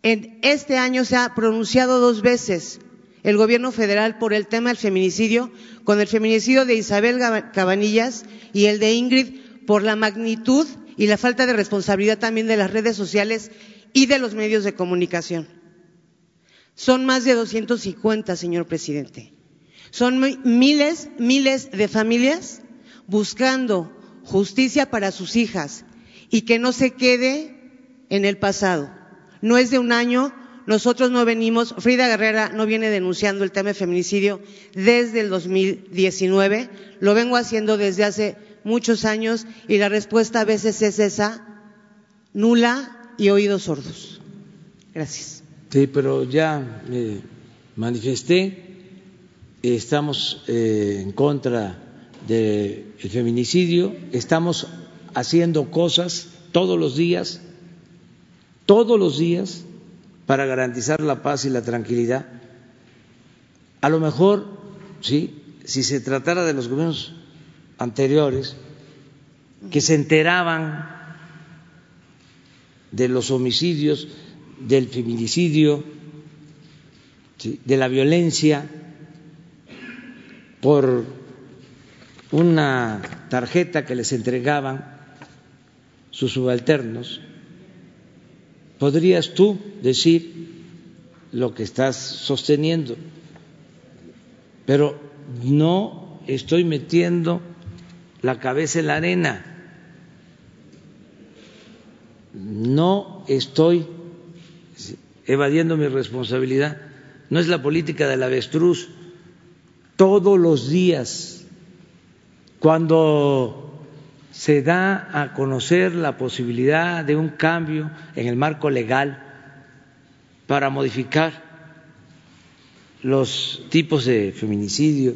En este año se ha pronunciado dos veces el gobierno federal por el tema del feminicidio, con el feminicidio de Isabel Cabanillas y el de Ingrid por la magnitud y la falta de responsabilidad también de las redes sociales y de los medios de comunicación. Son más de 250, señor presidente. Son miles, miles de familias buscando justicia para sus hijas y que no se quede en el pasado. No es de un año, nosotros no venimos, Frida Guerrera no viene denunciando el tema de feminicidio desde el 2019, lo vengo haciendo desde hace muchos años y la respuesta a veces es esa, nula y oídos sordos. Gracias. Sí, pero ya manifesté, estamos eh, en contra del feminicidio, estamos haciendo cosas todos los días, todos los días, para garantizar la paz y la tranquilidad. A lo mejor, sí, si se tratara de los gobiernos anteriores, que se enteraban de los homicidios, del feminicidio, de la violencia, por una tarjeta que les entregaban sus subalternos, podrías tú decir lo que estás sosteniendo, pero no estoy metiendo la cabeza en la arena, no estoy evadiendo mi responsabilidad, no es la política del avestruz, todos los días, cuando se da a conocer la posibilidad de un cambio en el marco legal para modificar los tipos de feminicidio.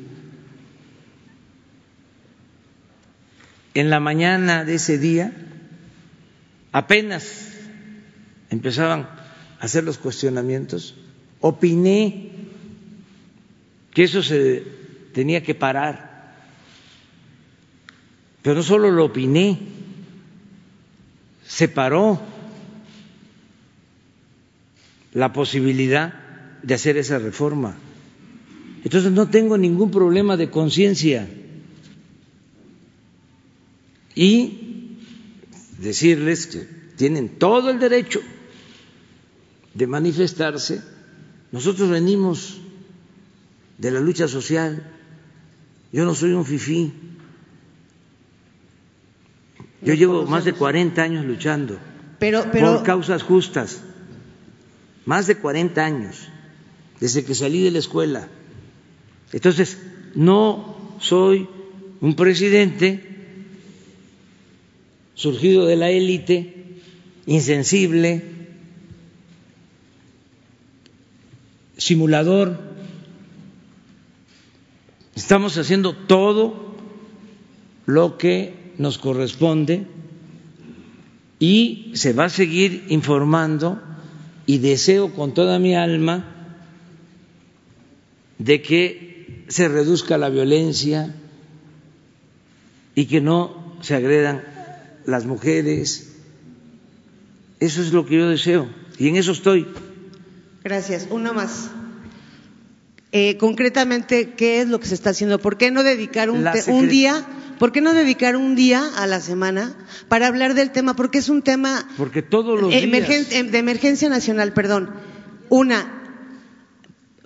En la mañana de ese día apenas empezaban a hacer los cuestionamientos, opiné que eso se tenía que parar pero no solo lo opiné, se paró la posibilidad de hacer esa reforma. Entonces no tengo ningún problema de conciencia. Y decirles que tienen todo el derecho de manifestarse. Nosotros venimos de la lucha social. Yo no soy un fifí. Yo llevo más de 40 años luchando por causas justas, más de 40 años, desde que salí de la escuela. Entonces, no soy un presidente surgido de la élite, insensible, simulador. Estamos haciendo todo lo que nos corresponde y se va a seguir informando y deseo con toda mi alma de que se reduzca la violencia y que no se agredan las mujeres. Eso es lo que yo deseo y en eso estoy. Gracias. Uno más. Eh, concretamente, ¿qué es lo que se está haciendo? ¿Por qué no dedicar un, un día ¿Por qué no dedicar un día a la semana para hablar del tema? Porque es un tema Porque todos los em, de emergencia nacional, perdón. Una,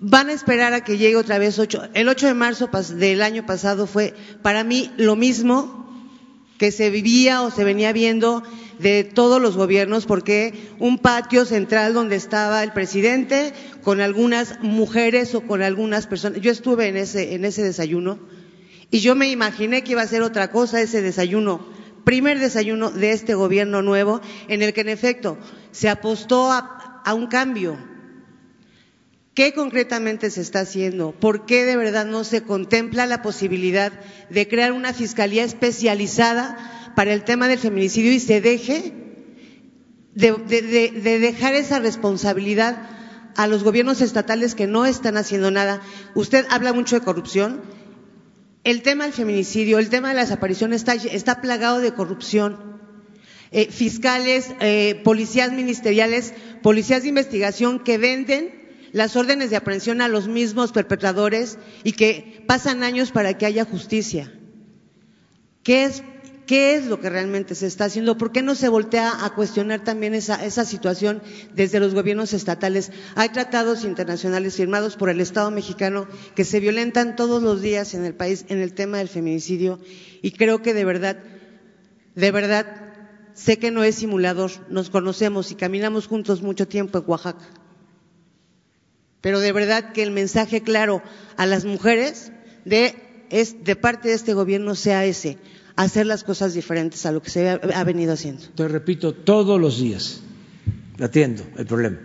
van a esperar a que llegue otra vez ocho. El 8 de marzo del año pasado fue para mí lo mismo que se vivía o se venía viendo de todos los gobiernos, porque un patio central donde estaba el presidente con algunas mujeres o con algunas personas. Yo estuve en ese, en ese desayuno y yo me imaginé que iba a ser otra cosa ese desayuno, primer desayuno de este gobierno nuevo, en el que en efecto se apostó a, a un cambio. ¿Qué concretamente se está haciendo? ¿Por qué de verdad no se contempla la posibilidad de crear una fiscalía especializada para el tema del feminicidio y se deje de, de, de, dejar esa responsabilidad a los gobiernos estatales que no están haciendo nada? Usted habla mucho de corrupción el tema del feminicidio, el tema de las apariciones está, plagado de corrupción. Eh, fiscales, eh, policías ministeriales, policías de investigación que venden las órdenes de aprehensión a los mismos perpetradores y que pasan años para que haya justicia. ¿Qué es ¿Qué es lo que realmente se está haciendo? ¿Por qué no se voltea a cuestionar también esa, esa, situación desde los gobiernos estatales? Hay tratados internacionales firmados por el Estado mexicano que se violentan todos los días en el país en el tema del feminicidio y creo que de verdad de verdad, sé que no es simulador, nos conocemos y caminamos juntos mucho tiempo en Oaxaca. Pero de verdad que el mensaje claro a las mujeres de, es, de parte de este gobierno sea ese, hacer las cosas diferentes a lo que se ha, venido haciendo. Te repito, todos los días atiendo el problema.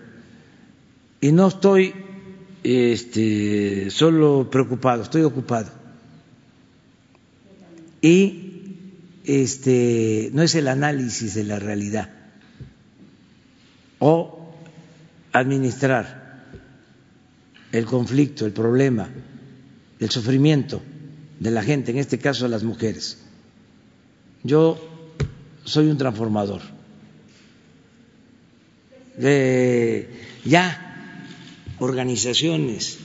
Y no estoy este, solo preocupado, estoy ocupado. Y este, no es el análisis de la realidad o administrar el conflicto, el problema, el sufrimiento de la gente, en este caso de las mujeres. Yo soy un transformador. De ya organizaciones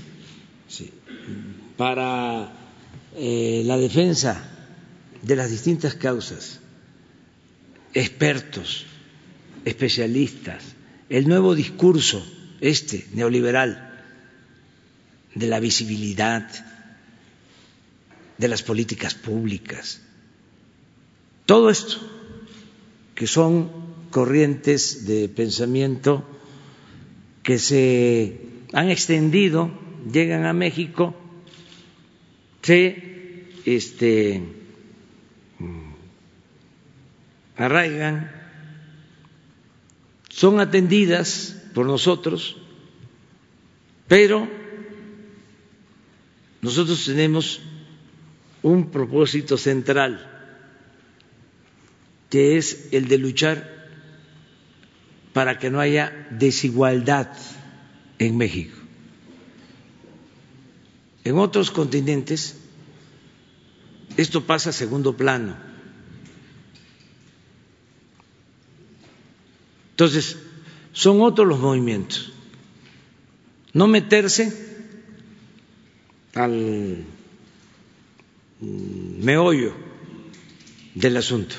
para eh, la defensa de las distintas causas, expertos, especialistas, el nuevo discurso, este neoliberal, de la visibilidad, de las políticas públicas. Todo esto, que son corrientes de pensamiento que se han extendido, llegan a México, se este, arraigan, son atendidas por nosotros, pero nosotros tenemos un propósito central, que es el de luchar para que no haya desigualdad en México. En otros continentes esto pasa a segundo plano. Entonces, son otros los movimientos. No meterse al meollo del asunto.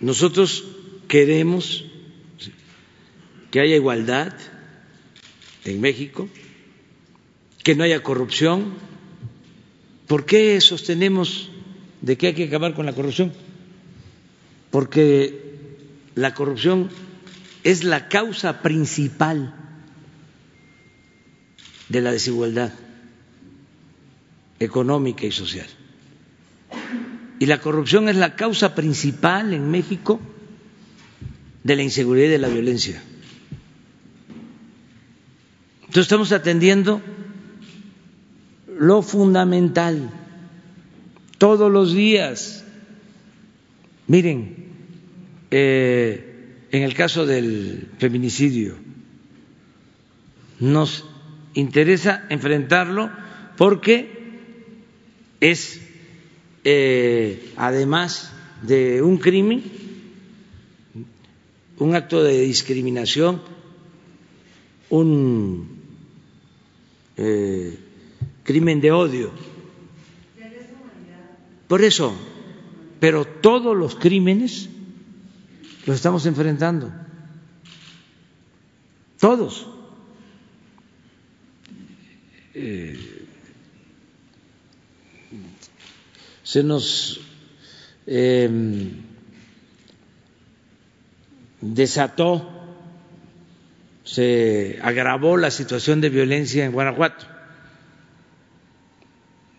Nosotros queremos que haya igualdad en México, que no haya corrupción. ¿Por qué sostenemos de que hay que acabar con la corrupción? Porque la corrupción es la causa principal de la desigualdad económica y social. Y la corrupción es la causa principal en México de la inseguridad y de la violencia. Entonces estamos atendiendo lo fundamental todos los días. Miren, eh, en el caso del feminicidio, nos interesa enfrentarlo porque es, eh, además de un crimen, un acto de discriminación, un eh, crimen de odio. Por eso, pero todos los crímenes los estamos enfrentando. Todos. Eh, se nos eh, desató, se agravó la situación de violencia en Guanajuato.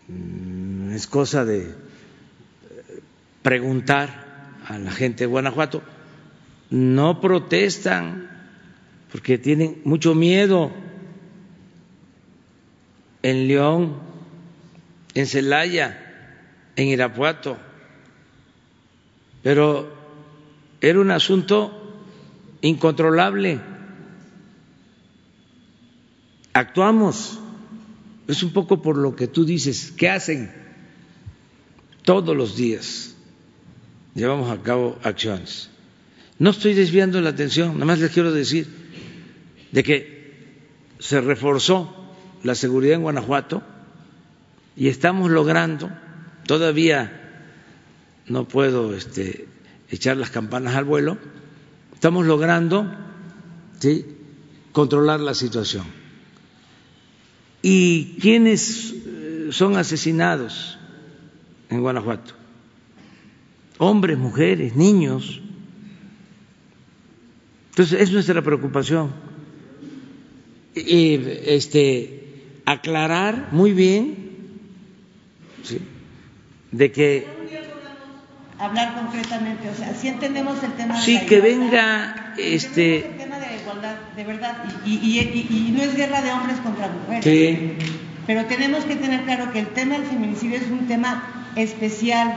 Mm, es cosa de preguntar a la gente de Guanajuato. No protestan porque tienen mucho miedo en León, en Celaya, en Irapuato, pero era un asunto incontrolable. Actuamos, es un poco por lo que tú dices, ¿qué hacen? Todos los días llevamos a cabo acciones. No estoy desviando la atención, nada más les quiero decir de que se reforzó la seguridad en Guanajuato y estamos logrando, todavía no puedo este, echar las campanas al vuelo, estamos logrando ¿sí? controlar la situación. ¿Y quiénes eh, son asesinados en Guanajuato. Hombres, mujeres, niños. Entonces, es nuestra preocupación. Y este, aclarar muy bien ¿sí? de que hablar concretamente, o sea, si entendemos el tema de sí la que igualdad, venga este el tema de la igualdad, de verdad, y, y, y- y no es guerra de hombres contra mujeres. sí, Pero tenemos que tener claro que el tema del feminicidio es un tema especial.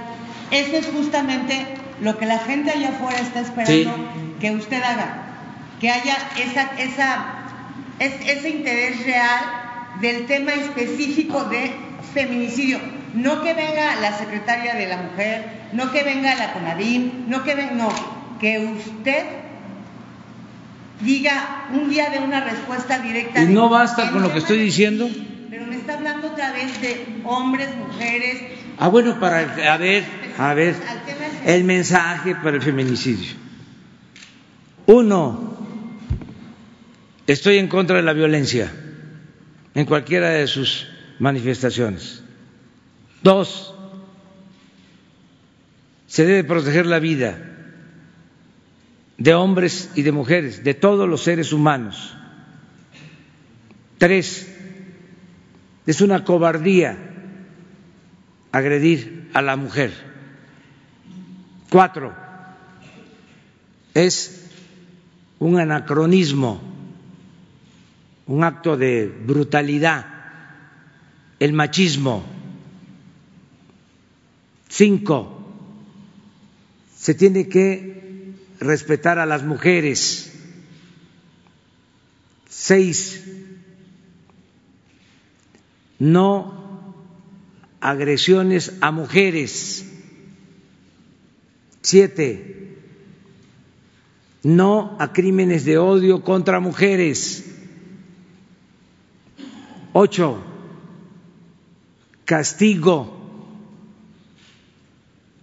Eso es justamente lo que la gente allá afuera está esperando que usted haga, que haya esa, esa, es- ese interés real del tema específico de feminicidio. No que venga la secretaria de la mujer, no que venga la CONADIM, no que venga, no, que usted diga un día de una respuesta directa. y no basta con lo que estoy diciendo. pero me está hablando otra vez de hombres, mujeres. Ah, bueno, para a ver, a ver, el mensaje para el feminicidio. Uno, estoy en contra de la violencia en cualquiera de sus manifestaciones. Dos, se debe proteger la vida de hombres y de mujeres, de todos los seres humanos. Tres, es una cobardía agredir a la mujer. Cuatro, es un anacronismo, un acto de brutalidad, el machismo. Cinco, se tiene que respetar a las mujeres. Seis, no agresiones a mujeres. Siete, no a crímenes de odio contra mujeres. Ocho, castigo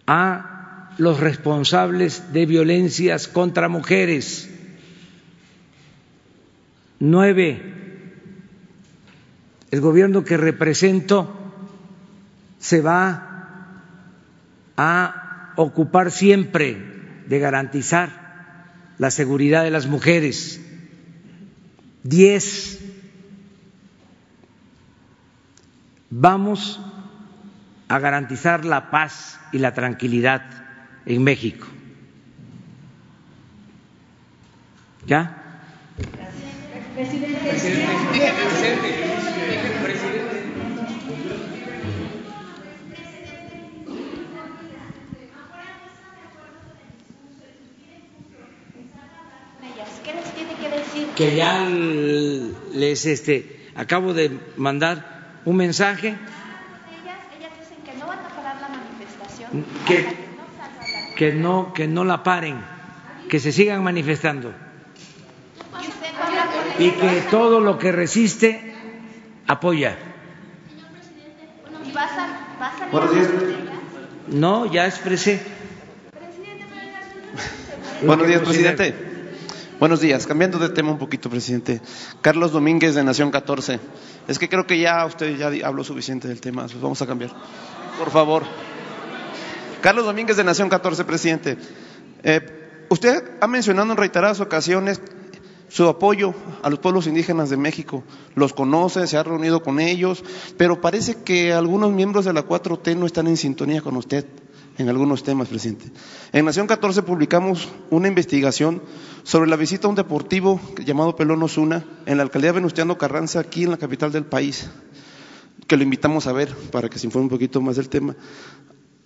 a los responsables de violencias contra mujeres. Nueve, el gobierno que represento se va a ocupar siempre de garantizar la seguridad de las mujeres. Diez, vamos a garantizar la paz y la tranquilidad en México. ¿Ya? Que ya les este acabo de mandar un mensaje Ellas, ellas dicen que no van a parar la manifestación. que no que no que no la paren, que se sigan manifestando Y que todo lo que resiste apoya. No, ya expresé. Buenos días, presidente. Buenos días. Cambiando de tema un poquito, presidente. Carlos Domínguez de Nación 14. Es que creo que ya usted ya habló suficiente del tema. Pues vamos a cambiar. Por favor. Carlos Domínguez de Nación 14, presidente. Eh, usted ha mencionado en reiteradas ocasiones su apoyo a los pueblos indígenas de México. Los conoce, se ha reunido con ellos, pero parece que algunos miembros de la 4T no están en sintonía con usted en algunos temas, presidente. En Nación 14 publicamos una investigación sobre la visita a un deportivo llamado Pelón Osuna en la alcaldía Venustiano Carranza, aquí en la capital del país, que lo invitamos a ver para que se informe un poquito más del tema.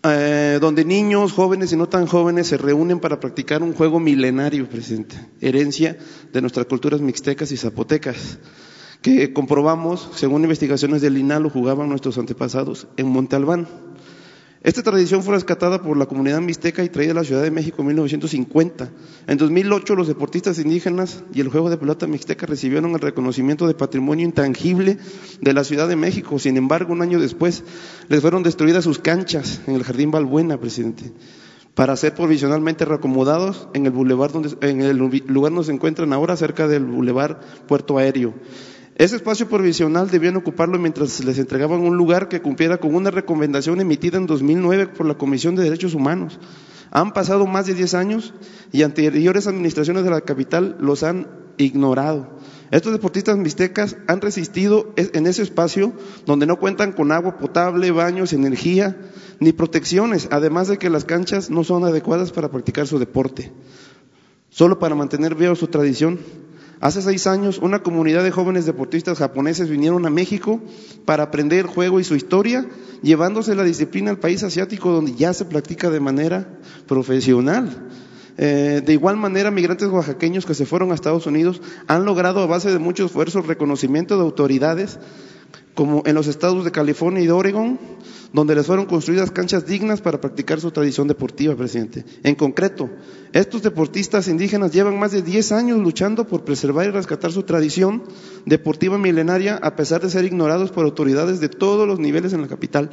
Eh, donde niños, jóvenes y no tan jóvenes se reúnen para practicar un juego milenario, presidente, herencia de nuestras culturas mixtecas y zapotecas, que comprobamos, según investigaciones del INAL, lo jugaban nuestros antepasados en Monte Albán. Esta tradición fue rescatada por la comunidad mixteca y traída a la Ciudad de México en 1950. En 2008 los deportistas indígenas y el juego de pelota mixteca recibieron el reconocimiento de patrimonio intangible de la Ciudad de México. Sin embargo, un año después les fueron destruidas sus canchas en el Jardín Balbuena, presidente, para ser provisionalmente reacomodados en el donde, en el lugar donde se encuentran ahora, cerca del bulevar Puerto Aéreo. Ese espacio provisional debían ocuparlo mientras les entregaban un lugar que cumpliera con una recomendación emitida en 2009 por la Comisión de Derechos Humanos. Han pasado más de 10 años y anteriores administraciones de la capital los han ignorado. Estos deportistas mixtecas han resistido en ese espacio donde no cuentan con agua potable, baños, energía ni protecciones, además de que las canchas no son adecuadas para practicar su deporte, solo para mantener viva su tradición. Hace seis años, una comunidad de jóvenes deportistas japoneses vinieron a México para aprender el juego y su historia, llevándose la disciplina al país asiático donde ya se practica de manera profesional. Eh, de igual manera, migrantes oaxaqueños que se fueron a Estados Unidos han logrado a base de mucho esfuerzo reconocimiento de autoridades, como en los estados de California y de Oregon, donde les fueron construidas canchas dignas para practicar su tradición deportiva, presidente. En concreto, estos deportistas indígenas llevan más de 10 años luchando por preservar y rescatar su tradición deportiva milenaria, a pesar de ser ignorados por autoridades de todos los niveles en la capital.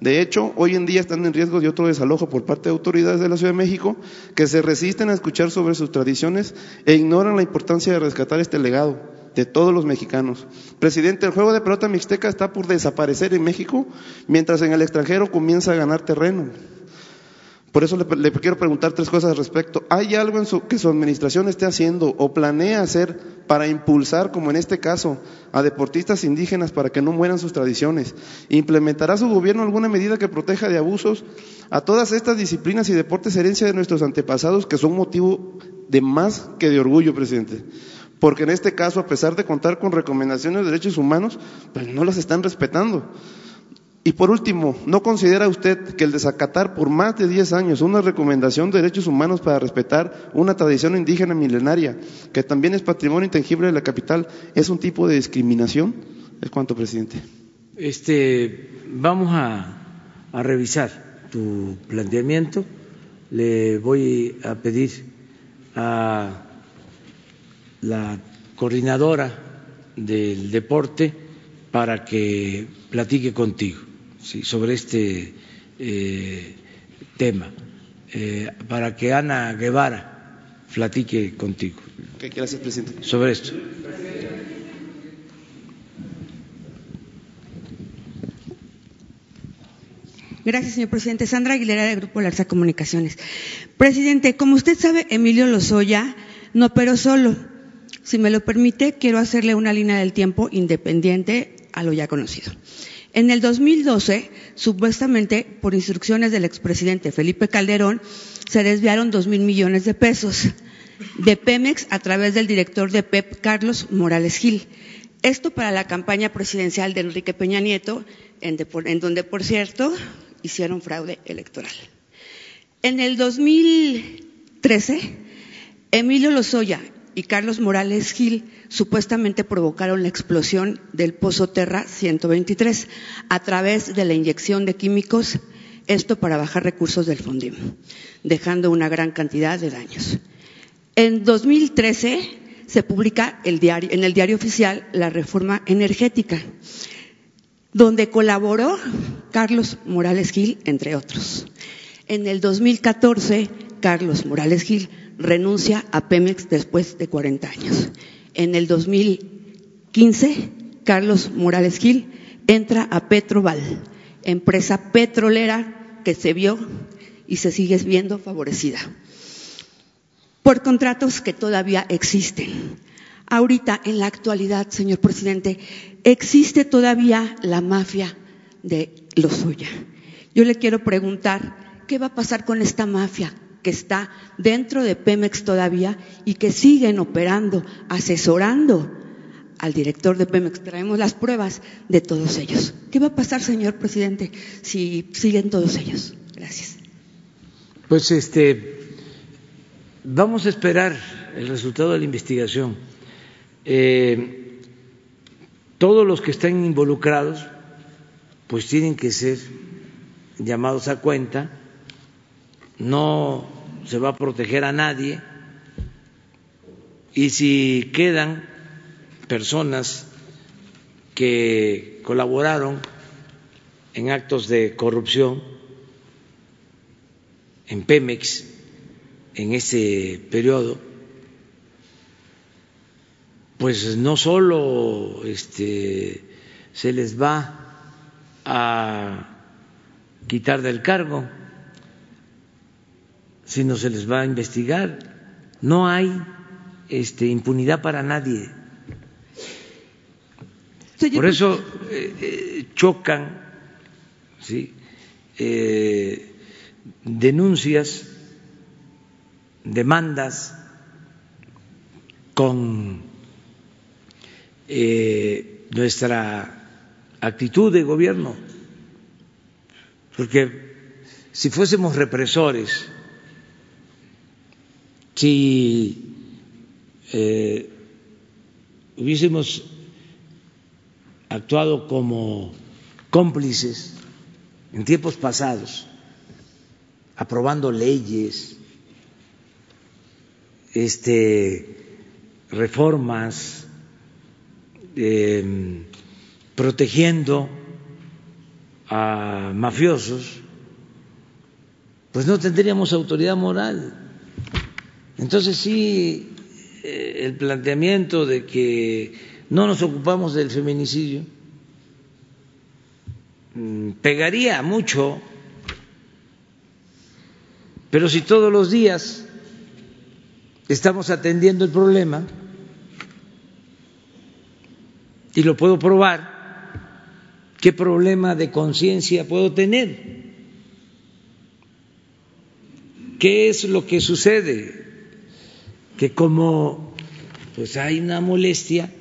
De hecho, hoy en día están en riesgo de otro desalojo por parte de autoridades de la Ciudad de México que se resisten a escuchar sobre sus tradiciones e ignoran la importancia de rescatar este legado de todos los mexicanos. Presidente, el juego de pelota mixteca está por desaparecer en México, mientras en el extranjero comienza a ganar terreno. Por eso le, quiero preguntar tres cosas al respecto. ¿Hay algo en su, que su administración esté haciendo o planea hacer para impulsar, como en este caso, a deportistas indígenas para que no mueran sus tradiciones? ¿Implementará su gobierno alguna medida que proteja de abusos a todas estas disciplinas y deportes herencia de nuestros antepasados que son motivo de más que de orgullo, presidente? Porque en este caso, a pesar de contar con recomendaciones de derechos humanos, pues no las están respetando. Y por último, ¿no considera usted que el desacatar por más de 10 años una recomendación de derechos humanos para respetar una tradición indígena milenaria, que también es patrimonio intangible de la capital, es un tipo de discriminación? Es cuanto, presidente. Este, vamos a, a revisar tu planteamiento. Le voy a pedir a la coordinadora del deporte para que platique contigo sobre este eh, tema, eh, para que Ana Guevara platique contigo. Gracias, presidente. Sobre esto. Gracias, señor presidente. Sandra Aguilera, del Grupo Larza Comunicaciones. Presidente, como usted sabe, Emilio Lozoya no operó solo. Si me lo permite, quiero hacerle una línea del tiempo independiente a lo ya conocido. En el 2012, supuestamente por instrucciones del expresidente Felipe Calderón, se desviaron dos mil millones de pesos de Pemex a través del director de PEP, Carlos Morales Gil. Esto para la campaña presidencial de Enrique Peña Nieto, en, en donde, por cierto, hicieron fraude electoral. En el 2013, Emilio Lozoya y Carlos Morales Gil supuestamente provocaron la explosión del Pozo Terra 123 a través de la inyección de químicos, esto para bajar recursos del Fondim, dejando una gran cantidad de daños. En 2013 se publica en el diario oficial la reforma energética, donde colaboró Carlos Morales Gil, entre otros. En el 2014, Carlos Morales Gil renuncia a Pemex después de 40 años. En el 2015, Carlos Morales Gil entra a Petroval, empresa petrolera que se vio y se sigue viendo favorecida por contratos que todavía existen. Ahorita, en la actualidad, señor presidente, existe todavía la mafia de Lozoya. Yo le quiero preguntar, ¿qué va a pasar con esta mafia? Que está dentro de Pemex todavía y que siguen operando, asesorando al director de Pemex. Traemos las pruebas de todos ellos. ¿Qué va a pasar, señor presidente, si siguen todos ellos? Gracias. Pues este, vamos a esperar el resultado de la investigación. Eh, todos los que estén involucrados, pues tienen que ser llamados a cuenta. No se va a proteger a nadie. Y si quedan personas que colaboraron en actos de corrupción en Pemex en ese periodo, pues no solo este, se les va a quitar del cargo, sino se les va a investigar. No hay este, impunidad para nadie. Por eso eh, eh, chocan ¿sí? Eh, denuncias, demandas con nuestra actitud de gobierno, porque si fuésemos represores, si hubiésemos actuado como cómplices en tiempos pasados, aprobando leyes, este, reformas, em, protegiendo a mafiosos, pues no tendríamos autoridad moral. Entonces sí, eh, el planteamiento de que no nos ocupamos del feminicidio, mm, pegaría mucho, pero si todos los días estamos atendiendo el problema, y lo puedo probar, ¿qué problema de conciencia puedo tener? ¿Qué es lo que sucede? Que como pues hay una molestia,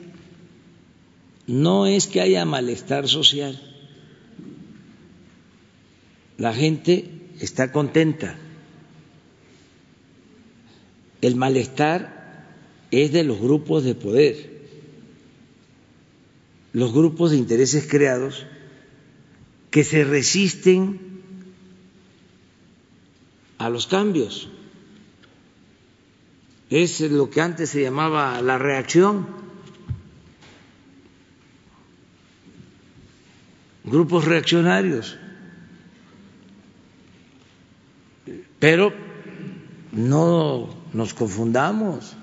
no es que haya malestar social. La gente está contenta. El malestar es de los grupos de poder, los grupos de intereses creados que se resisten a los cambios. Es lo que antes se llamaba la reacción grupos reaccionarios. Pero no nos confundamos.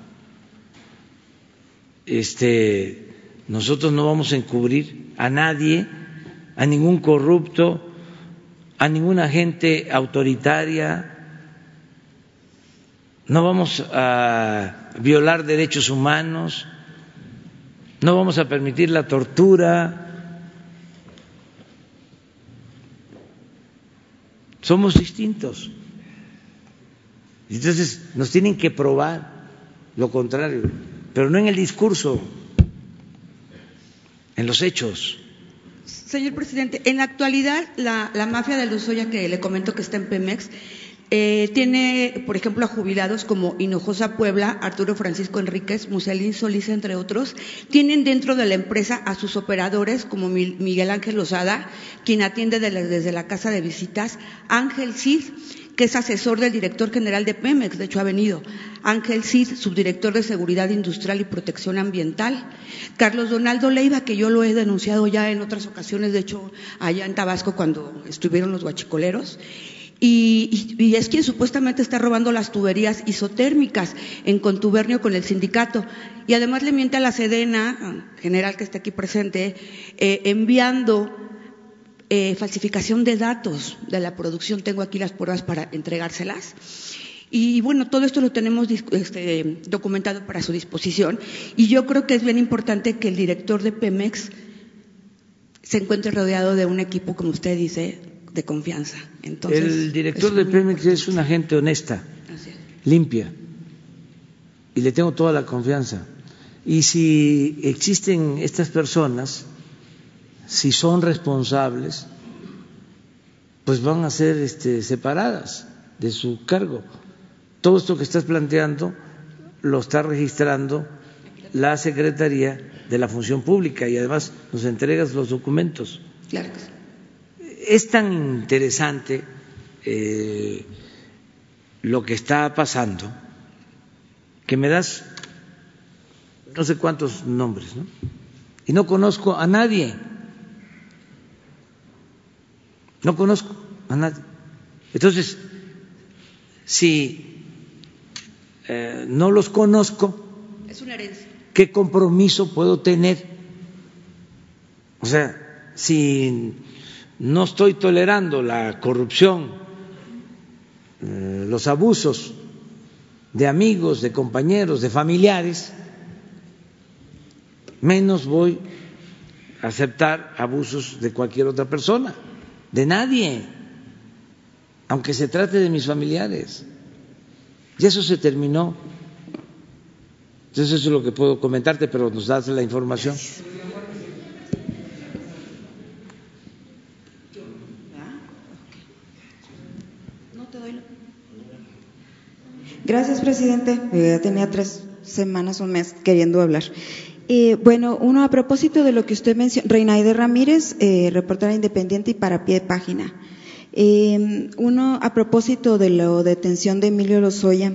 Este, nosotros no vamos a encubrir a nadie, a ningún corrupto, a ninguna gente autoritaria. No vamos a violar derechos humanos, no vamos a permitir la tortura, Somos distintos. Entonces nos tienen que probar lo contrario, pero no en el discurso, en los hechos. Señor presidente, en la actualidad la, mafia de Luzoya que le comento que está en Pemex eh, tiene, por ejemplo, a jubilados como Hinojosa Puebla, Arturo Francisco Enríquez, Muselín Solís, entre otros. Tienen dentro de la empresa a sus operadores como Miguel Ángel Lozada, quien atiende desde la casa de visitas, Ángel Cid, que es asesor del director general de Pemex, de hecho ha venido, Ángel Cid, subdirector de Seguridad Industrial y Protección Ambiental, Carlos Donaldo Leiva, que yo lo he denunciado ya en otras ocasiones, de hecho allá en Tabasco cuando estuvieron los guachicoleros, y, es quien supuestamente está robando las tuberías isotérmicas en contubernio con el sindicato. Y además le miente a la Sedena, general que está aquí presente, eh, enviando eh, falsificación de datos de la producción. Tengo aquí las pruebas para entregárselas. Y bueno, todo esto lo tenemos este, documentado para su disposición. Y yo creo que es bien importante que el director de Pemex se encuentre rodeado de un equipo, como usted dice, de confianza. Entonces, el director de Pemex es una gente honesta, limpia, y le tengo toda la confianza. Y si existen estas personas, si son responsables, pues van a ser este, separadas de su cargo. Todo esto que estás planteando lo está registrando la Secretaría de la Función Pública y además nos entregas los documentos. Claro que sí. Es tan interesante eh, lo que está pasando que me das no sé cuántos nombres, ¿no? Y no conozco a nadie. No conozco a nadie. Entonces, si eh, no los conozco. Es una herencia. ¿qué compromiso puedo tener? O sea, si no estoy tolerando la corrupción, eh, los abusos de amigos, de compañeros, de familiares, menos voy a aceptar abusos de cualquier otra persona, de nadie, aunque se trate de mis familiares. Y eso se terminó. Entonces eso es lo que puedo comentarte, pero nos das la información. Gracias, presidente. Ya tenía tres semanas, un mes queriendo hablar. Eh, bueno, uno a propósito de lo que usted mencionó, Reinaide Ramírez, eh, reportera independiente y para pie de página. Eh, uno a propósito de la detención de Emilio Lozoya,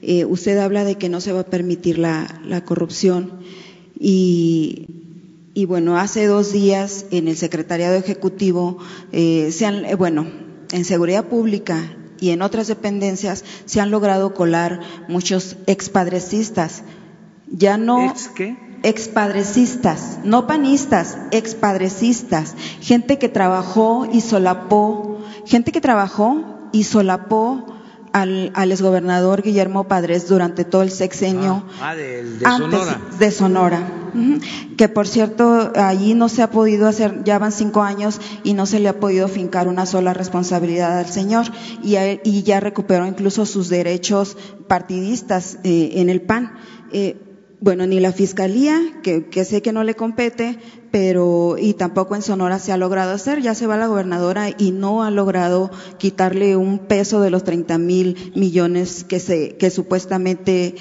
eh, usted habla de que no se va a permitir la, corrupción y, y, bueno, hace dos días en el secretariado ejecutivo, eh, se han, eh, bueno, en seguridad pública y en otras dependencias se han logrado colar muchos expadrecistas. Ya no. ¿Ex qué? Expadrecistas, no panistas, expadrecistas. Gente que trabajó y solapó, gente que trabajó y solapó al, al exgobernador Guillermo Padres durante todo el sexenio. Ah, ah de, de antes, Sonora. De Sonora. Uh -huh. Que por cierto, allí no se ha podido hacer, ya van cinco años y no se le ha podido fincar una sola responsabilidad al señor. Y, a, y ya recuperó incluso sus derechos partidistas eh, en el PAN. Eh, bueno, ni la fiscalía, que, sé que no le compete, pero y tampoco en Sonora se ha logrado hacer. Ya se va la gobernadora y no ha logrado quitarle un peso de los 30 mil millones que se que supuestamente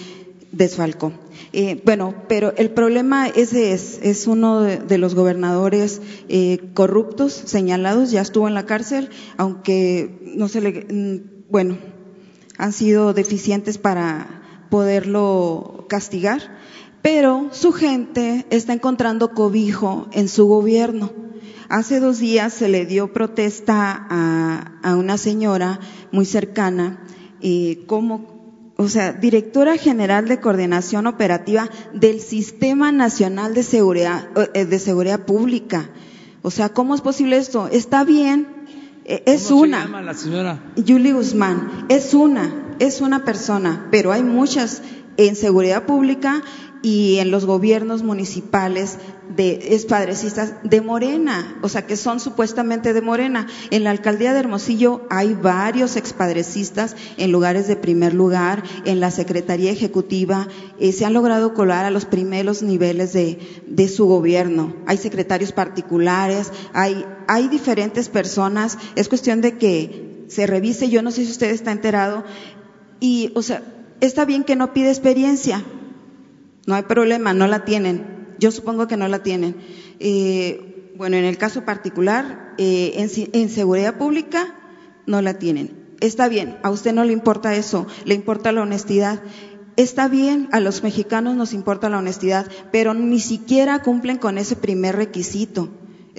desfalcó. Eh, bueno, pero el problema ese es, es uno de, de los gobernadores eh, corruptos señalados, ya estuvo en la cárcel, aunque no se le, mm, bueno, han sido deficientes para poderlo castigar pero su gente está encontrando cobijo en su gobierno. Hace dos días se le dio protesta a, a una señora muy cercana, eh, como, o sea, directora general de coordinación operativa del Sistema Nacional de Seguridad, eh, de Seguridad Pública. O sea, ¿cómo es posible esto? Está bien, eh, es ¿Cómo una. Se llama la señora? Julie Guzmán, es una, es una persona, pero hay muchas en seguridad pública y en los gobiernos municipales de espadrecistas de Morena, o sea que son supuestamente de Morena. En la alcaldía de Hermosillo hay varios expadrecistas en lugares de primer lugar, en la Secretaría Ejecutiva eh, se han logrado colar a los primeros niveles de, de su gobierno. Hay secretarios particulares, hay, hay diferentes personas, es cuestión de que se revise, yo no sé si usted está enterado, y o sea, está bien que no pide experiencia, no hay problema, no la tienen. Yo supongo que no la tienen. Eh, bueno, en el caso particular, eh, en, en, seguridad pública, no la tienen. Está bien, a usted no le importa eso, le importa la honestidad. Está bien, a los mexicanos nos importa la honestidad, pero ni siquiera cumplen con ese primer requisito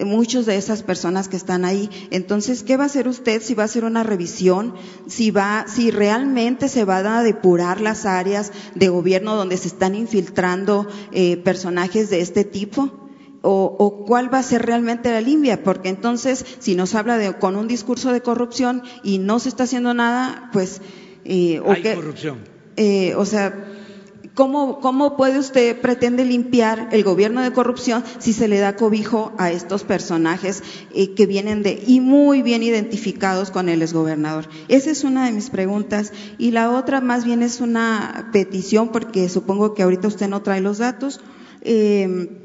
muchos de esas personas que están ahí. Entonces, ¿qué va a hacer usted si va a hacer una revisión? Si va, si realmente se van a depurar las áreas de gobierno donde se están infiltrando eh, personajes de este tipo? O, o, cuál va a ser realmente la limpia, porque entonces si nos habla de con un discurso de corrupción y no se está haciendo nada, pues eh, o hay que, corrupción. Eh, o sea, ¿Cómo, ¿Cómo puede usted pretende limpiar el gobierno de corrupción si se le da cobijo a estos personajes eh, que vienen de y muy bien identificados con el exgobernador? Esa es una de mis preguntas. Y la otra más bien es una petición, porque supongo que ahorita usted no trae los datos. Eh,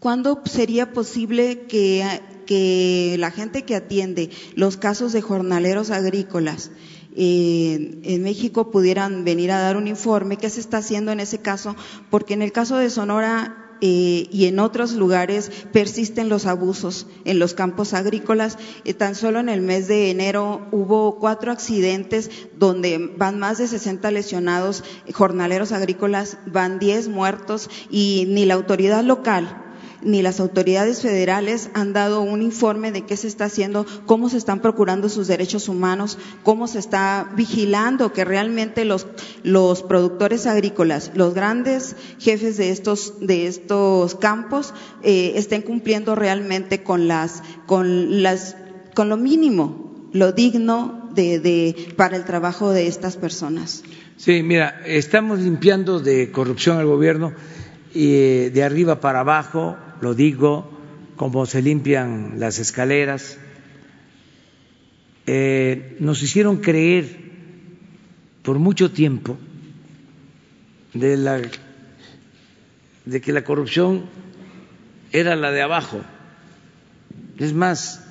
¿Cuándo sería posible que, que la gente que atiende los casos de jornaleros agrícolas eh, en México pudieran venir a dar un informe qué se está haciendo en ese caso, porque en el caso de Sonora eh, y en otros lugares persisten los abusos en los campos agrícolas. Eh, tan solo en el mes de enero hubo cuatro accidentes donde van más de 60 lesionados, jornaleros agrícolas, van 10 muertos y ni la autoridad local ni las autoridades federales han dado un informe de qué se está haciendo, cómo se están procurando sus derechos humanos, cómo se está vigilando que realmente los, los productores agrícolas, los grandes jefes de estos, de estos campos, eh, estén cumpliendo realmente con las, con las, con lo mínimo, lo digno de, de, para el trabajo de estas personas. Sí, mira, estamos limpiando de corrupción al gobierno eh, de arriba para abajo, lo digo, como se limpian las escaleras. Eh, nos hicieron creer por mucho tiempo de, la, de que la corrupción era la de abajo. Es más,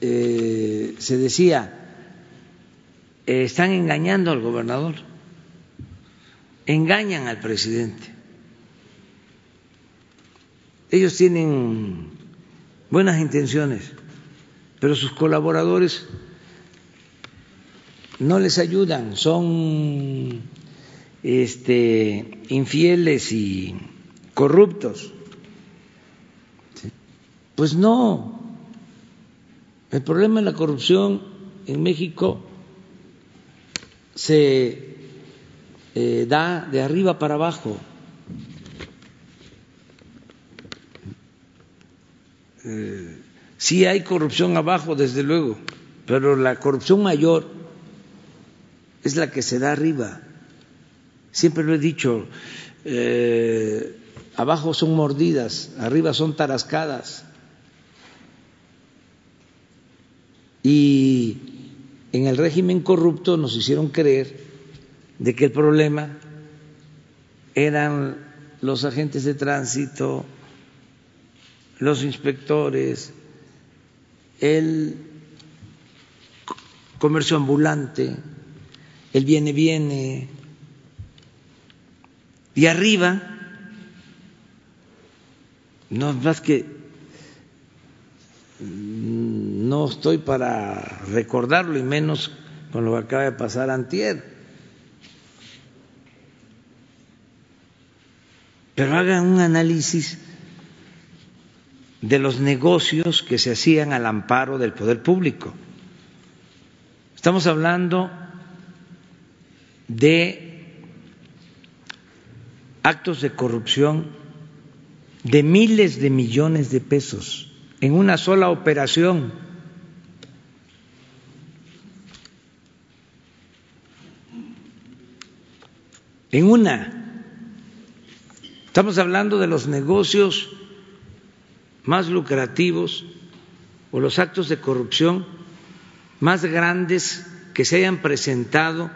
eh, se decía, eh, están engañando al gobernador, engañan al presidente. Ellos tienen buenas intenciones, pero sus colaboradores no les ayudan, son este, infieles y corruptos. Pues no, el problema de la corrupción en México se eh, da de arriba para abajo. Sí hay corrupción abajo, desde luego, pero la corrupción mayor es la que se da arriba. Siempre lo he dicho, eh, abajo son mordidas, arriba son tarascadas. Y en el régimen corrupto nos hicieron creer de que el problema eran los agentes de tránsito, los inspectores, el comercio ambulante, el viene viene y arriba no es más que no estoy para recordarlo y menos con lo que acaba de pasar antier. Pero hagan un análisis de los negocios que se hacían al amparo del poder público. Estamos hablando de actos de corrupción de miles de millones de pesos en una sola operación. En una. Estamos hablando de los negocios más lucrativos o los actos de corrupción más grandes que se hayan presentado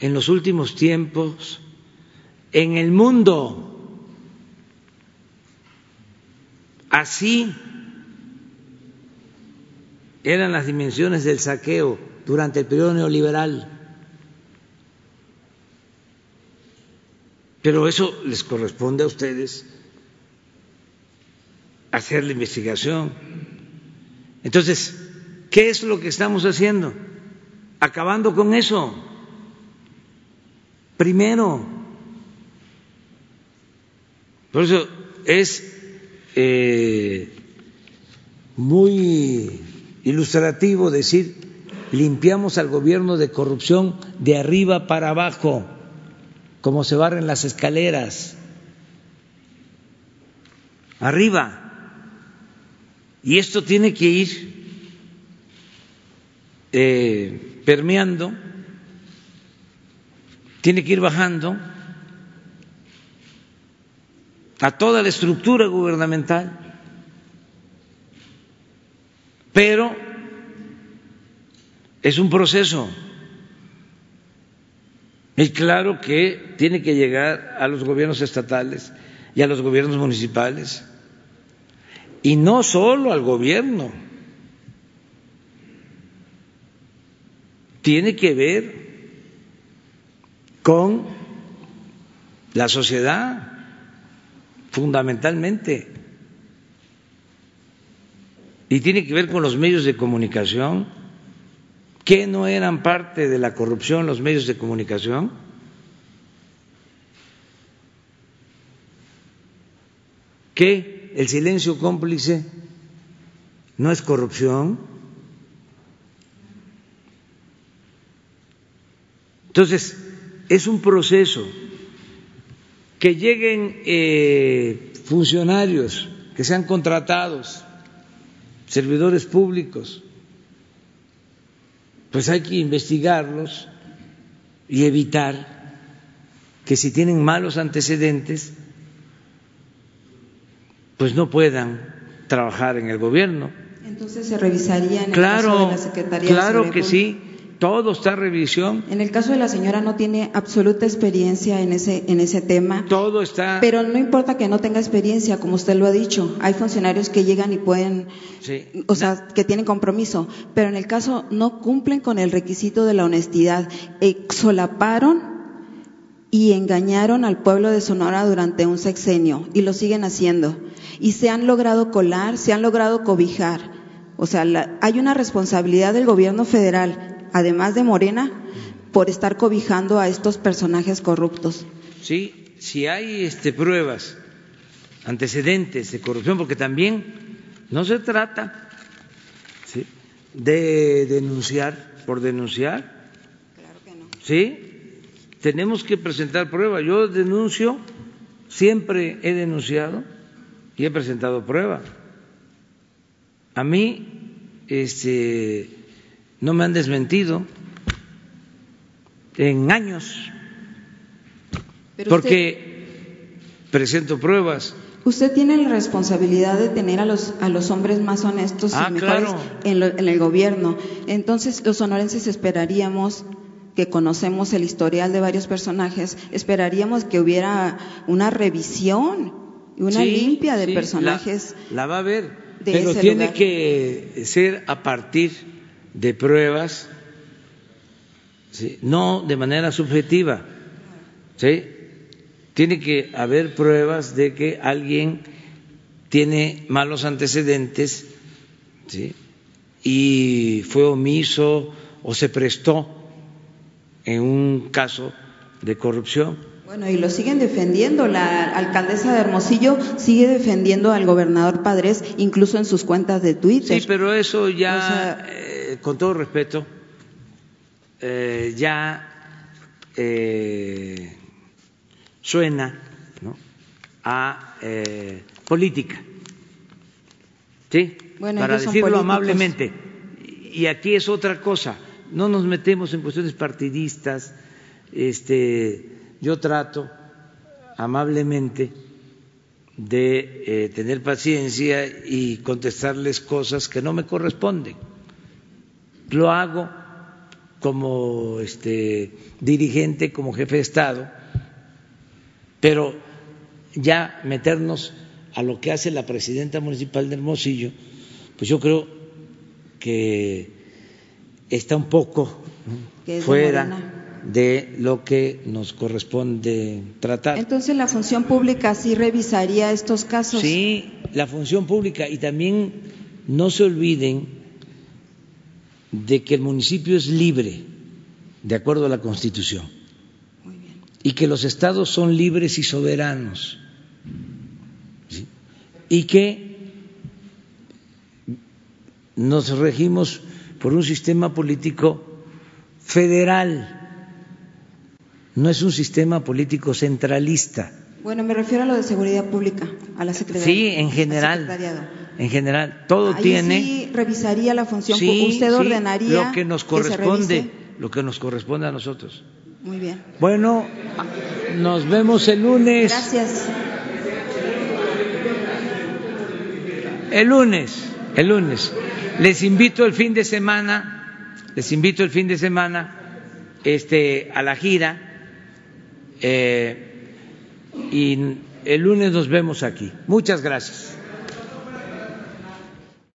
en los últimos tiempos en el mundo. Así eran las dimensiones del saqueo durante el periodo neoliberal. Pero eso les corresponde a ustedes hacer la investigación. Entonces, ¿qué es lo que estamos haciendo? Acabando con eso. Primero. Por eso es eh, muy ilustrativo decir limpiamos al gobierno de corrupción de arriba para abajo, como se barren las escaleras. Arriba. Y esto tiene que ir eh, permeando, tiene que ir bajando a toda la estructura gubernamental. Pero es un proceso. Y claro que tiene que llegar a los gobiernos estatales y a los gobiernos municipales. Y no solo al gobierno. Tiene que ver con la sociedad, fundamentalmente y tiene que ver con los medios de comunicación, que no eran parte de la corrupción los medios de comunicación. ¿Qué el silencio cómplice no es corrupción. Entonces, es un proceso que lleguen eh, funcionarios que sean contratados, servidores públicos, pues hay que investigarlos y evitar que si tienen malos antecedentes, pues no puedan trabajar en el gobierno. Entonces se revisaría en claro, el caso de la Secretaría Claro de que sí, todo está en revisión. En el caso de la señora no tiene absoluta experiencia en ese en ese tema. Todo está. Pero no importa que no tenga experiencia, como usted lo ha dicho. Hay funcionarios que llegan y pueden, sí. o sea, que tienen compromiso. Pero en el caso no cumplen con el requisito de la honestidad. Solaparon y engañaron al pueblo de Sonora durante un sexenio y lo siguen haciendo. Y se han logrado colar, se han logrado cobijar. O sea, la, hay una responsabilidad del gobierno federal, además de Morena, por estar cobijando a estos personajes corruptos. Sí, si hay este, pruebas, antecedentes de corrupción, porque también no se trata ¿sí? de denunciar por denunciar. Claro que no. ¿Sí? tenemos que presentar pruebas. Yo denuncio, siempre he denunciado y he presentado prueba. A mí este, no me han desmentido en años, Pero porque usted, presento pruebas. Usted tiene la responsabilidad de tener a los, a los hombres más honestos ah, y mejores claro. en, lo, en el gobierno. Entonces, los sonorenses esperaríamos que conocemos el historial de varios personajes, esperaríamos que hubiera una revisión, una sí, limpia de sí, personajes. La, la, va a haber, de pero ese tiene lugar. que ser a partir de pruebas, ¿sí? no de manera subjetiva. ¿sí? Tiene que haber pruebas de que alguien tiene malos antecedentes ¿sí? y fue omiso o se prestó en un caso de corrupción. Bueno, y lo siguen defendiendo. La alcaldesa de Hermosillo sigue defendiendo al gobernador Padres, incluso en sus cuentas de Twitter. Sí, pero eso ya, O sea, eh, con todo respeto, eh, ya eh, suena ¿no? a eh, política. ¿Sí? Bueno, Para decirlo amablemente. Y aquí es otra cosa. No nos metemos en cuestiones partidistas. Este, yo trato amablemente de eh, tener paciencia y contestarles cosas que no me corresponden. Lo hago como este, dirigente, como jefe de Estado, pero ya meternos a lo que hace la presidenta municipal de Hermosillo, pues yo creo que está un poco fuera. De lo que nos corresponde tratar. Entonces la función pública sí revisaría estos casos. Sí, la función pública y también no se olviden de que el municipio es libre de acuerdo a la Constitución y que los estados son libres y soberanos ¿sí? y que nos regimos por un sistema político federal, no es un sistema político centralista. Bueno, me refiero a lo de seguridad pública, a la secretaría. Sí, en al general, en general, todo Ahí tiene. sí revisaría la función Sí. Usted sí, ordenaría lo que nos corresponde, lo que nos corresponde a nosotros. Muy bien. Bueno, nos vemos el lunes. Gracias. El lunes, el lunes. Les invito el fin de semana, les invito el fin de semana este, a la gira eh, y el lunes nos vemos aquí. Muchas gracias.